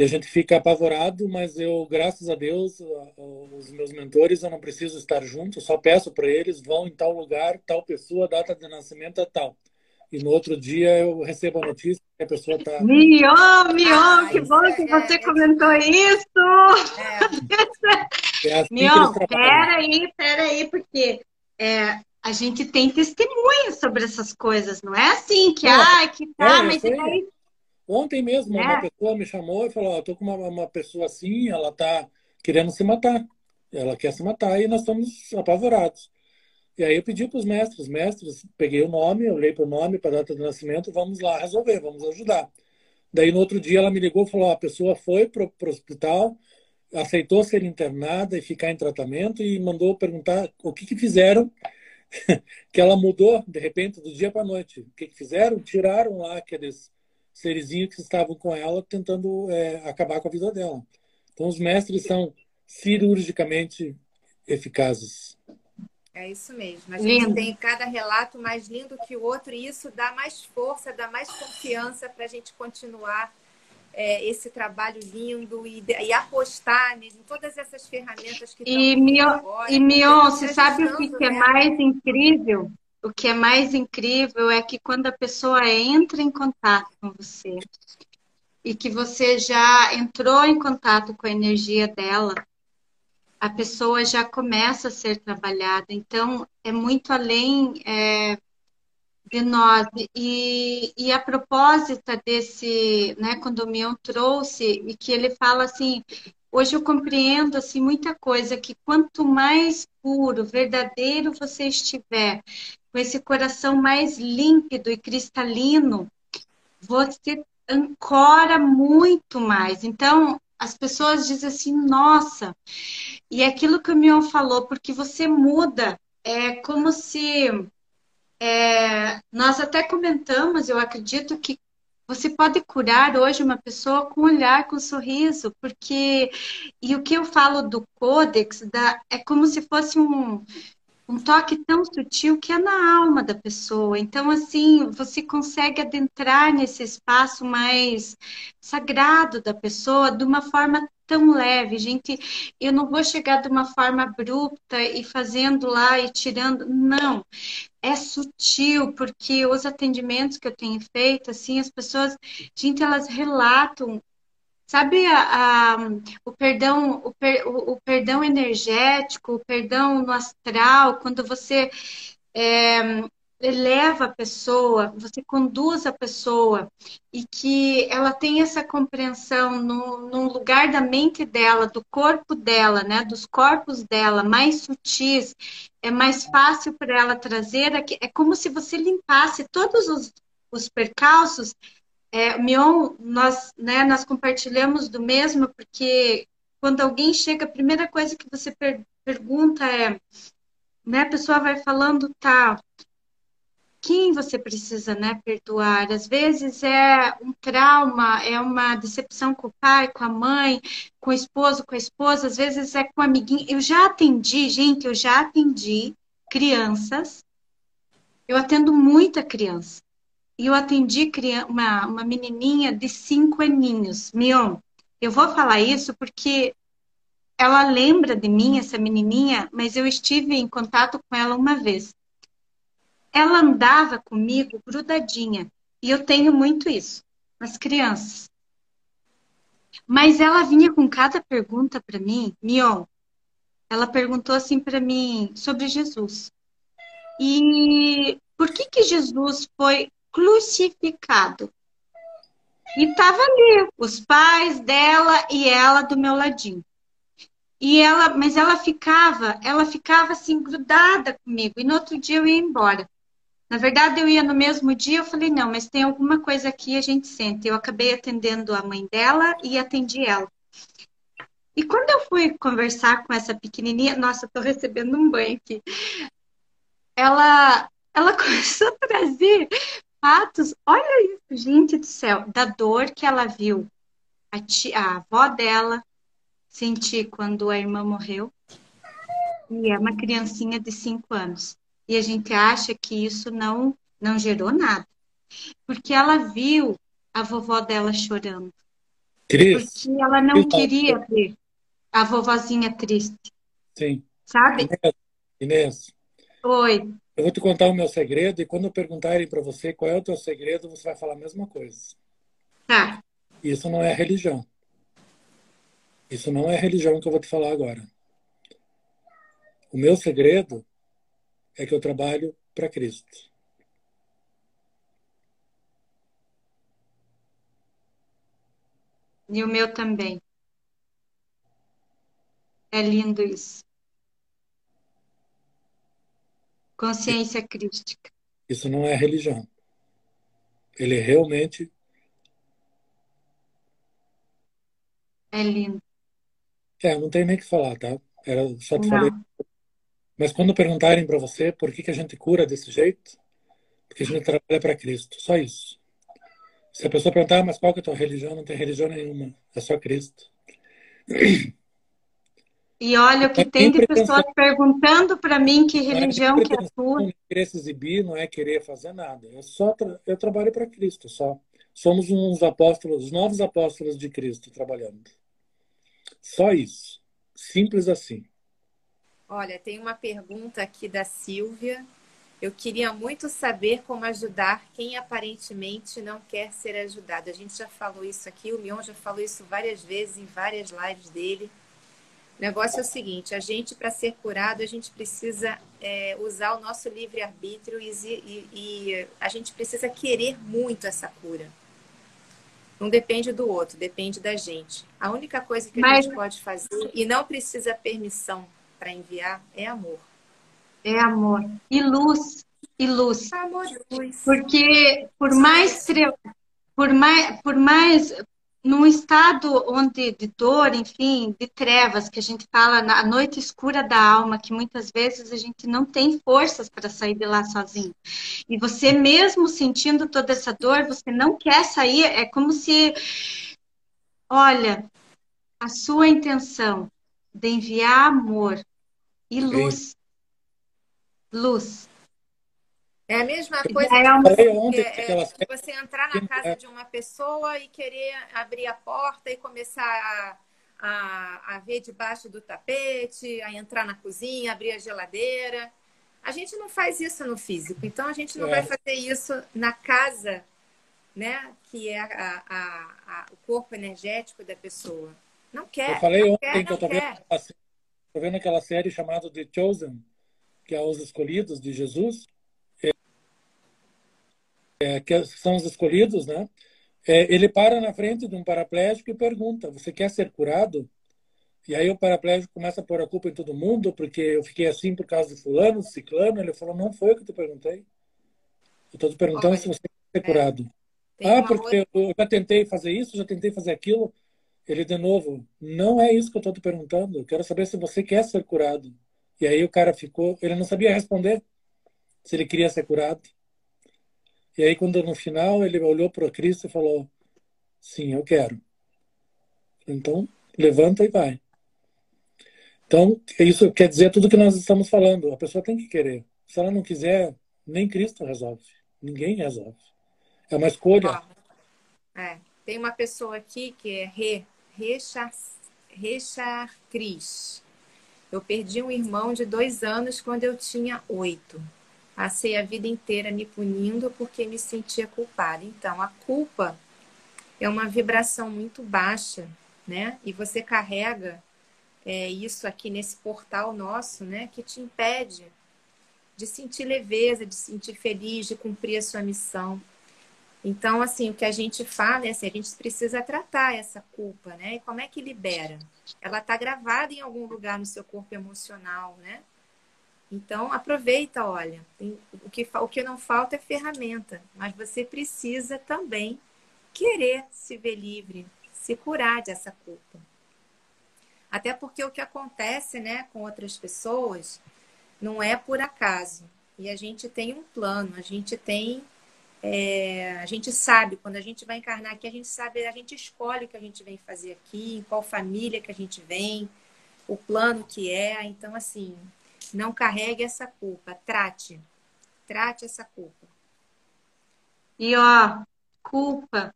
e a gente fica apavorado, mas eu, graças a Deus, os meus mentores, eu não preciso estar junto, só peço para eles, vão em tal lugar, tal pessoa, data de nascimento é tal. E no outro dia eu recebo a notícia que a pessoa está... Mion, Mion, que bom é, que você é, comentou isso! É. é assim Mion, peraí, peraí, porque é, a gente tem testemunho sobre essas coisas, não é assim que, ah, que tá, mas... Aí Ontem mesmo, é. uma pessoa me chamou e falou: estou com uma, uma pessoa assim, ela está querendo se matar. Ela quer se matar e nós estamos apavorados. E aí eu pedi para os mestres, mestres, peguei o nome, olhei para o nome, para a data de nascimento, vamos lá resolver, vamos ajudar. Daí no outro dia ela me ligou e falou: a pessoa foi para o hospital, aceitou ser internada e ficar em tratamento e mandou perguntar o que, que fizeram, *laughs* que ela mudou de repente do dia para noite. O que, que fizeram? Tiraram lá aqueles serizinhos que estavam com ela tentando é, acabar com a vida dela. Então, os mestres são cirurgicamente eficazes. É isso mesmo. A gente lindo. tem cada relato mais lindo que o outro e isso dá mais força, dá mais confiança para a gente continuar é, esse trabalho lindo e, e apostar em todas essas ferramentas que e Mion, E Mion, você sabe o que, que é mais incrível? o que é mais incrível é que quando a pessoa entra em contato com você e que você já entrou em contato com a energia dela, a pessoa já começa a ser trabalhada. Então, é muito além é, de nós. E, e a propósito desse, né, quando o Mion trouxe, e que ele fala assim, hoje eu compreendo assim muita coisa que quanto mais puro, verdadeiro você estiver, com esse coração mais límpido e cristalino, você ancora muito mais. Então, as pessoas dizem assim, nossa, e aquilo que o Mion falou, porque você muda, é como se é, nós até comentamos, eu acredito que você pode curar hoje uma pessoa com olhar, com sorriso, porque e o que eu falo do Codex da, é como se fosse um um toque tão sutil que é na alma da pessoa. Então, assim, você consegue adentrar nesse espaço mais sagrado da pessoa de uma forma tão leve, gente. Eu não vou chegar de uma forma abrupta e fazendo lá e tirando. Não. É sutil, porque os atendimentos que eu tenho feito, assim, as pessoas, gente, elas relatam Sabe a, a, o perdão, o, per, o, o, perdão energético, o perdão no astral, quando você é, eleva a pessoa, você conduz a pessoa e que ela tem essa compreensão no, lugar da mente dela, do corpo dela, né, dos corpos dela, mais sutis, é mais fácil para ela trazer. É como se você limpasse todos os, os percalços é, Mion, nós, né, nós compartilhamos do mesmo, porque quando alguém chega, a primeira coisa que você per pergunta é, né, a pessoa vai falando, tá, quem você precisa, né, perdoar? Às vezes é um trauma, é uma decepção com o pai, com a mãe, com o esposo, com a esposa, às vezes é com o amiguinho. Eu já atendi, gente, eu já atendi crianças, eu atendo muita criança e eu atendi uma, uma menininha de cinco aninhos. Mion, eu vou falar isso porque ela lembra de mim, essa menininha, mas eu estive em contato com ela uma vez. Ela andava comigo grudadinha, e eu tenho muito isso, nas crianças. Mas ela vinha com cada pergunta para mim, Mion, ela perguntou assim para mim sobre Jesus. E por que que Jesus foi crucificado? E tava ali os pais dela e ela do meu ladinho. E ela, mas ela ficava, ela ficava assim grudada comigo. E no outro dia eu ia embora. Na verdade, eu ia no mesmo dia, eu falei, não, mas tem alguma coisa aqui, a gente sente. Eu acabei atendendo a mãe dela e atendi ela. E quando eu fui conversar com essa pequenininha, nossa, tô recebendo um banho aqui. Ela, ela *laughs* começou a trazer fatos, olha isso, gente do céu, da dor que ela viu a, tia, a avó dela sentir quando a irmã morreu. E é uma criancinha de cinco anos. E a gente acha que isso não, não gerou nada. Porque ela viu a vovó dela chorando. Cris, porque ela não queria ver a vovozinha triste. Sim. Sabe? Inês, Inês, Oi. Eu vou te contar o meu segredo e quando perguntarem para você qual é o teu segredo, você vai falar a mesma coisa. Tá. Isso não é religião. Isso não é religião que eu vou te falar agora. O meu segredo é que eu trabalho para Cristo. E o meu também. É lindo isso. Consciência crística. Isso não é religião. Ele realmente É lindo. é, não tem nem o que falar, tá? Era só te Não. falei. Mas quando perguntarem para você por que que a gente cura desse jeito, porque a gente trabalha para Cristo, só isso. Se a pessoa perguntar, "Ah, mas qual que é a tua religião? Não tem religião nenhuma, é só Cristo. *clears throat* E olha o que Não tem de pessoas perguntando para mim que é religião nem que é tua. não é querer se exibir, não é querer fazer nada. É só tra- eu trabalho para Cristo, só. Somos uns apóstolos, os novos apóstolos de Cristo trabalhando. Só isso. Simples assim. Olha, tem uma pergunta aqui da Silvia. Eu queria muito saber como ajudar quem aparentemente não quer ser ajudado. A gente já falou isso aqui, o Mion já falou isso várias vezes em várias lives dele. O negócio é o seguinte: a gente, para ser curado, a gente precisa é, usar o nosso livre-arbítrio e, e- e a gente precisa querer muito essa cura. Não depende do outro, depende da gente. A única coisa que a Mas- gente pode fazer, e não precisa permissão para enviar, é amor. É amor. E luz. E luz. Amor e luz. Porque por mais tre- por mais por mais num estado onde de dor, enfim, de trevas que a gente fala na noite escura da alma, que muitas vezes a gente não tem forças para sair de lá sozinho. E você mesmo sentindo toda essa dor, você não quer sair, é como se olha, a sua intenção de enviar amor e luz. Luz. É a mesma coisa É que ontem É, é, aquela de você entrar na casa É. de uma pessoa e querer abrir a porta e começar a, a, a ver debaixo do tapete, a entrar na cozinha, abrir a geladeira. A gente não faz isso no físico, então a gente não É. vai fazer isso na casa, né? Que é a- a- a- o corpo energético da pessoa. Não quer. Eu falei ontem quer, que eu tô não vendo, tô vendo aquela série chamada The Chosen, que é Os Escolhidos de Jesus, é, que são os escolhidos, né? É, ele para na frente de um paraplégico e pergunta: Você quer ser curado? E aí o paraplégico começa a pôr a culpa em todo mundo, porque eu fiquei assim por causa de fulano, ciclano. Ele falou: Não foi o que eu te perguntei. Eu estou te perguntando se você quer ser curado. Tem ah, porque eu já tentei fazer isso, já tentei fazer aquilo. Ele, de novo, não é isso que eu estou te perguntando. Eu quero saber se você quer ser curado. E aí o cara ficou, ele não sabia responder se ele queria ser curado. E aí, quando no final ele olhou para Cristo e falou: Sim, eu quero. Então, levanta e vai. Então, isso quer dizer tudo que nós estamos falando. A pessoa tem que querer. Se ela não quiser, nem Cristo resolve. Ninguém resolve. É uma escolha. Ó, é, tem uma pessoa aqui que é Re, Rechar, Rechar Cris. Eu perdi um irmão de dois anos quando eu tinha oito. Passei a vida inteira me punindo porque me sentia culpada. Então, a culpa é uma vibração muito baixa, né? E você carrega é, isso aqui nesse portal nosso, né, que te impede de sentir leveza, de sentir feliz, de cumprir a sua missão. Então, assim, o que a gente fala é assim, a gente precisa tratar essa culpa, né? E como é que libera? Ela está gravada em algum lugar no seu corpo emocional, né? Então, aproveita, olha. Tem, o, que, o que não falta é ferramenta, mas você precisa também querer se ver livre, se curar dessa culpa. Até porque o que acontece né, com outras pessoas não é por acaso. E a gente tem um plano, a gente tem. É, a gente sabe, quando a gente vai encarnar aqui, a gente sabe, a gente escolhe o que a gente vem fazer aqui, em qual família que a gente vem, o plano que é. Então, assim, não carregue essa culpa, trate. Trate essa culpa. E ó, culpa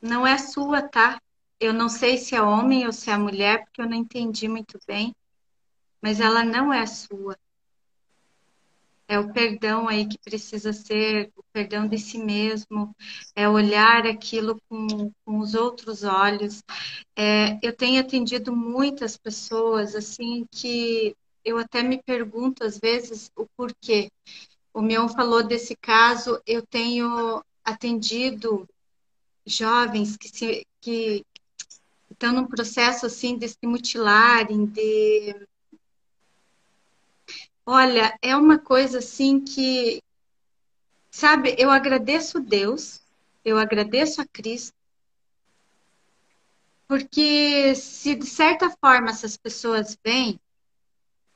não é sua, tá? Eu não sei se é homem ou se é mulher, porque eu não entendi muito bem, mas ela não é sua. É o perdão aí que precisa ser, o perdão de si mesmo, é olhar aquilo com, com os outros olhos. É, eu tenho atendido muitas pessoas, assim, que eu até me pergunto às vezes o porquê. O Mion falou desse caso, eu tenho atendido jovens que, se, que estão num processo assim de se mutilarem, de olha, é uma coisa assim que sabe, eu agradeço Deus, eu agradeço a Cristo, porque se de certa forma essas pessoas vêm,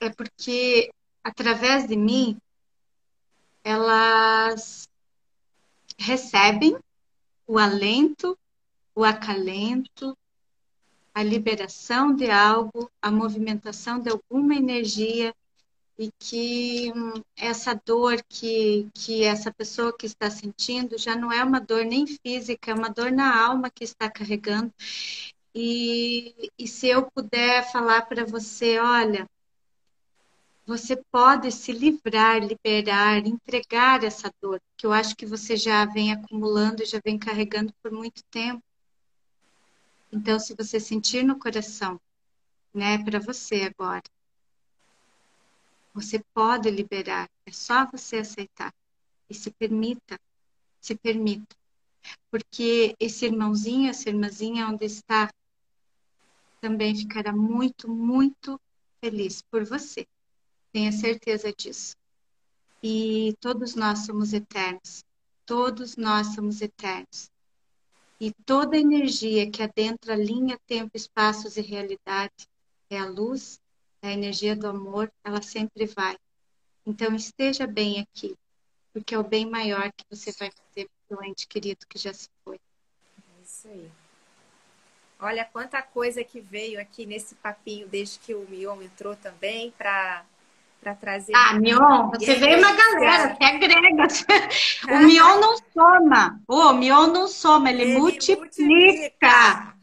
é porque através de mim elas recebem o alento, o acalento, a liberação de algo, a movimentação de alguma energia e que hum, essa dor que, que essa pessoa que está sentindo já não é uma dor nem física, é uma dor na alma que está carregando. E, e se eu puder falar para você, olha, você pode se livrar, liberar, entregar essa dor, que eu acho que você já vem acumulando, já vem carregando por muito tempo. Então, se você sentir no coração, né, para você agora, você pode liberar, é só você aceitar e se permita, se permita. Porque esse irmãozinho, essa irmãzinha onde está, também ficará muito, muito feliz por você. Tenha certeza disso. E todos nós somos eternos. Todos nós somos eternos. E toda energia que adentra linha, tempo, espaços e realidade é a luz, é a energia do amor, ela sempre vai. Então esteja bem aqui, porque é o bem maior que você vai fazer para o ente querido que já se foi. É isso aí. Olha quanta coisa que veio aqui nesse papinho desde que o Mion entrou também para para trazer. Ah, Mion, você veio uma galera, você agrega. *laughs* O Mion não soma. O Mion não soma, ele, ele multiplica. multiplica.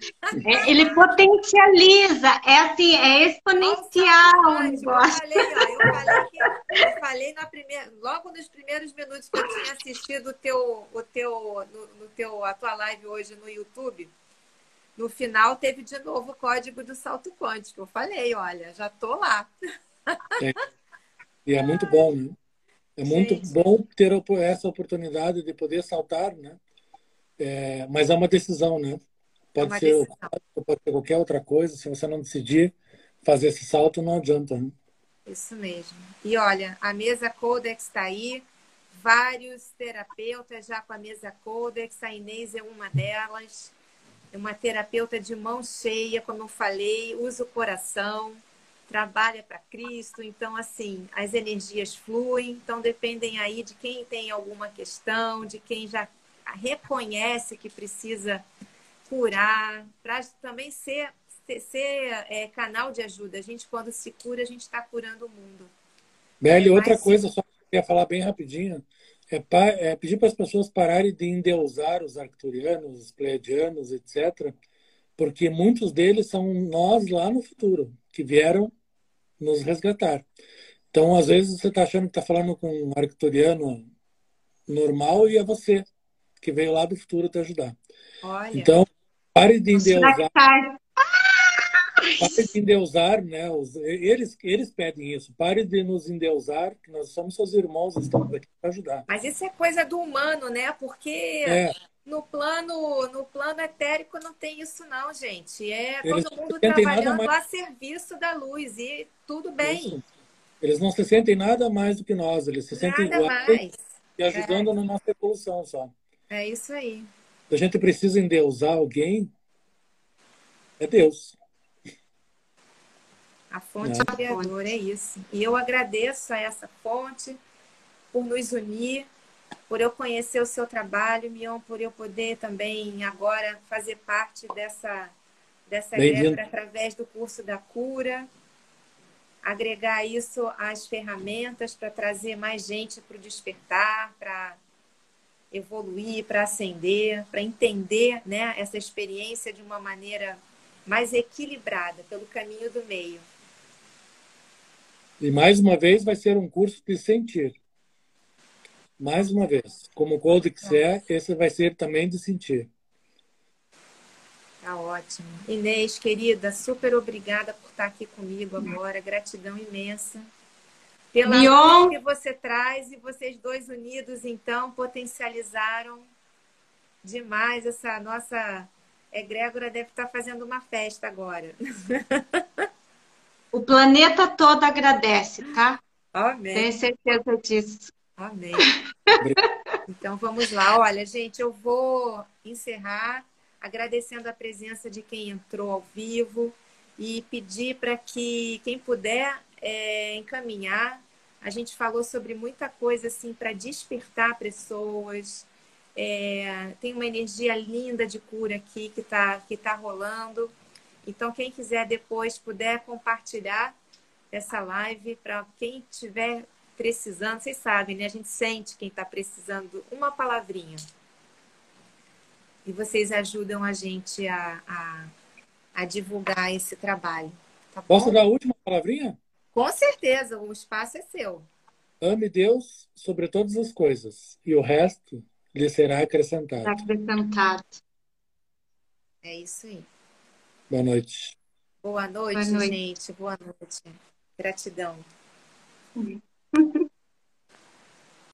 É, ele potencializa. É assim, é exponencial Eu falei, ó, eu falei, que, eu falei na primeira, logo nos primeiros minutos que eu tinha assistido o teu, o teu, no, no teu, a tua live hoje no YouTube. No final teve de novo o código do salto quântico. Eu falei, olha, já tô lá. É. *laughs* E é muito bom, né? É muito Gente. bom ter essa oportunidade de poder saltar, né? É, mas é uma decisão, né? Pode é ser decisão. pode ser qualquer outra coisa. Se você não decidir fazer esse salto, não adianta. Né? Isso mesmo. E olha, a mesa Codex está aí, vários terapeutas já com a mesa Codex, a Inês é uma delas. É uma terapeuta de mão cheia, como eu falei, usa o coração trabalha para Cristo, então assim, as energias fluem, então dependem aí de quem tem alguma questão, de quem já reconhece que precisa curar, para também ser, ser, ser é, canal de ajuda. A gente, quando se cura, a gente está curando o mundo. Beli, é, outra coisa, só queria falar bem rapidinho, é, pa, é pedir para as pessoas pararem de endeusar os arcturianos, os pleiadianos, etc., porque muitos deles são nós lá no futuro, que vieram nos resgatar. Então, às vezes, você está achando que está falando com um arcturiano normal e é você que veio lá do futuro te ajudar. Olha. Então, pare de endeusar. Pare de endeusar, né? Os, eles, eles pedem isso. Pare de nos endeusar, que nós somos seus irmãos, estamos aqui para ajudar. Mas isso é coisa do humano, né? Porque É. no plano no plano etérico não tem isso não, gente. É todo mundo sentem trabalhando mais- a serviço da luz e tudo bem. Isso. Eles não se sentem nada mais do que nós, eles se sentem Nada iguais mais. e ajudando na nossa evolução só. É isso aí. Se a gente precisa endeusar alguém, é Deus. A fonte É. criadora, é isso. E eu agradeço a essa fonte por nos unir, por eu conhecer o seu trabalho, Mion, por eu poder também agora fazer parte dessa, dessa egrégora através do curso da cura, agregar isso às ferramentas para trazer mais gente para o despertar, para evoluir, para ascender, para entender né, essa experiência de uma maneira mais equilibrada, pelo caminho do meio. E mais uma vez vai ser um curso de sentir. Mais uma vez. Como o Codex é, esse vai ser também de sentir. Tá ótimo. Inês, querida, super obrigada por estar aqui comigo agora. Gratidão imensa. Pela Mion. que você traz e vocês dois unidos, então, potencializaram demais essa nossa egrégora deve estar fazendo uma festa agora. O planeta todo agradece, tá? Amém. Tenho certeza disso. Amém. Então vamos lá. Olha, gente, eu vou encerrar agradecendo a presença de quem entrou ao vivo e pedir para que quem puder é, encaminhar. A gente falou sobre muita coisa assim para despertar pessoas. É, tem uma energia linda de cura aqui que está que tá rolando. Então, quem quiser depois puder compartilhar essa live para quem estiver precisando, vocês sabem, né? A gente sente quem está precisando uma palavrinha. E vocês ajudam a gente a, a, a divulgar esse trabalho. Tá bom? Posso dar a última palavrinha? Com certeza, o espaço é seu. Ame Deus sobre todas as coisas, e o resto lhe será acrescentado. Acrescentado. É isso aí. Boa noite. Boa noite, Boa noite. gente. Boa noite. Gratidão. Uhum. Mm-hmm. *laughs*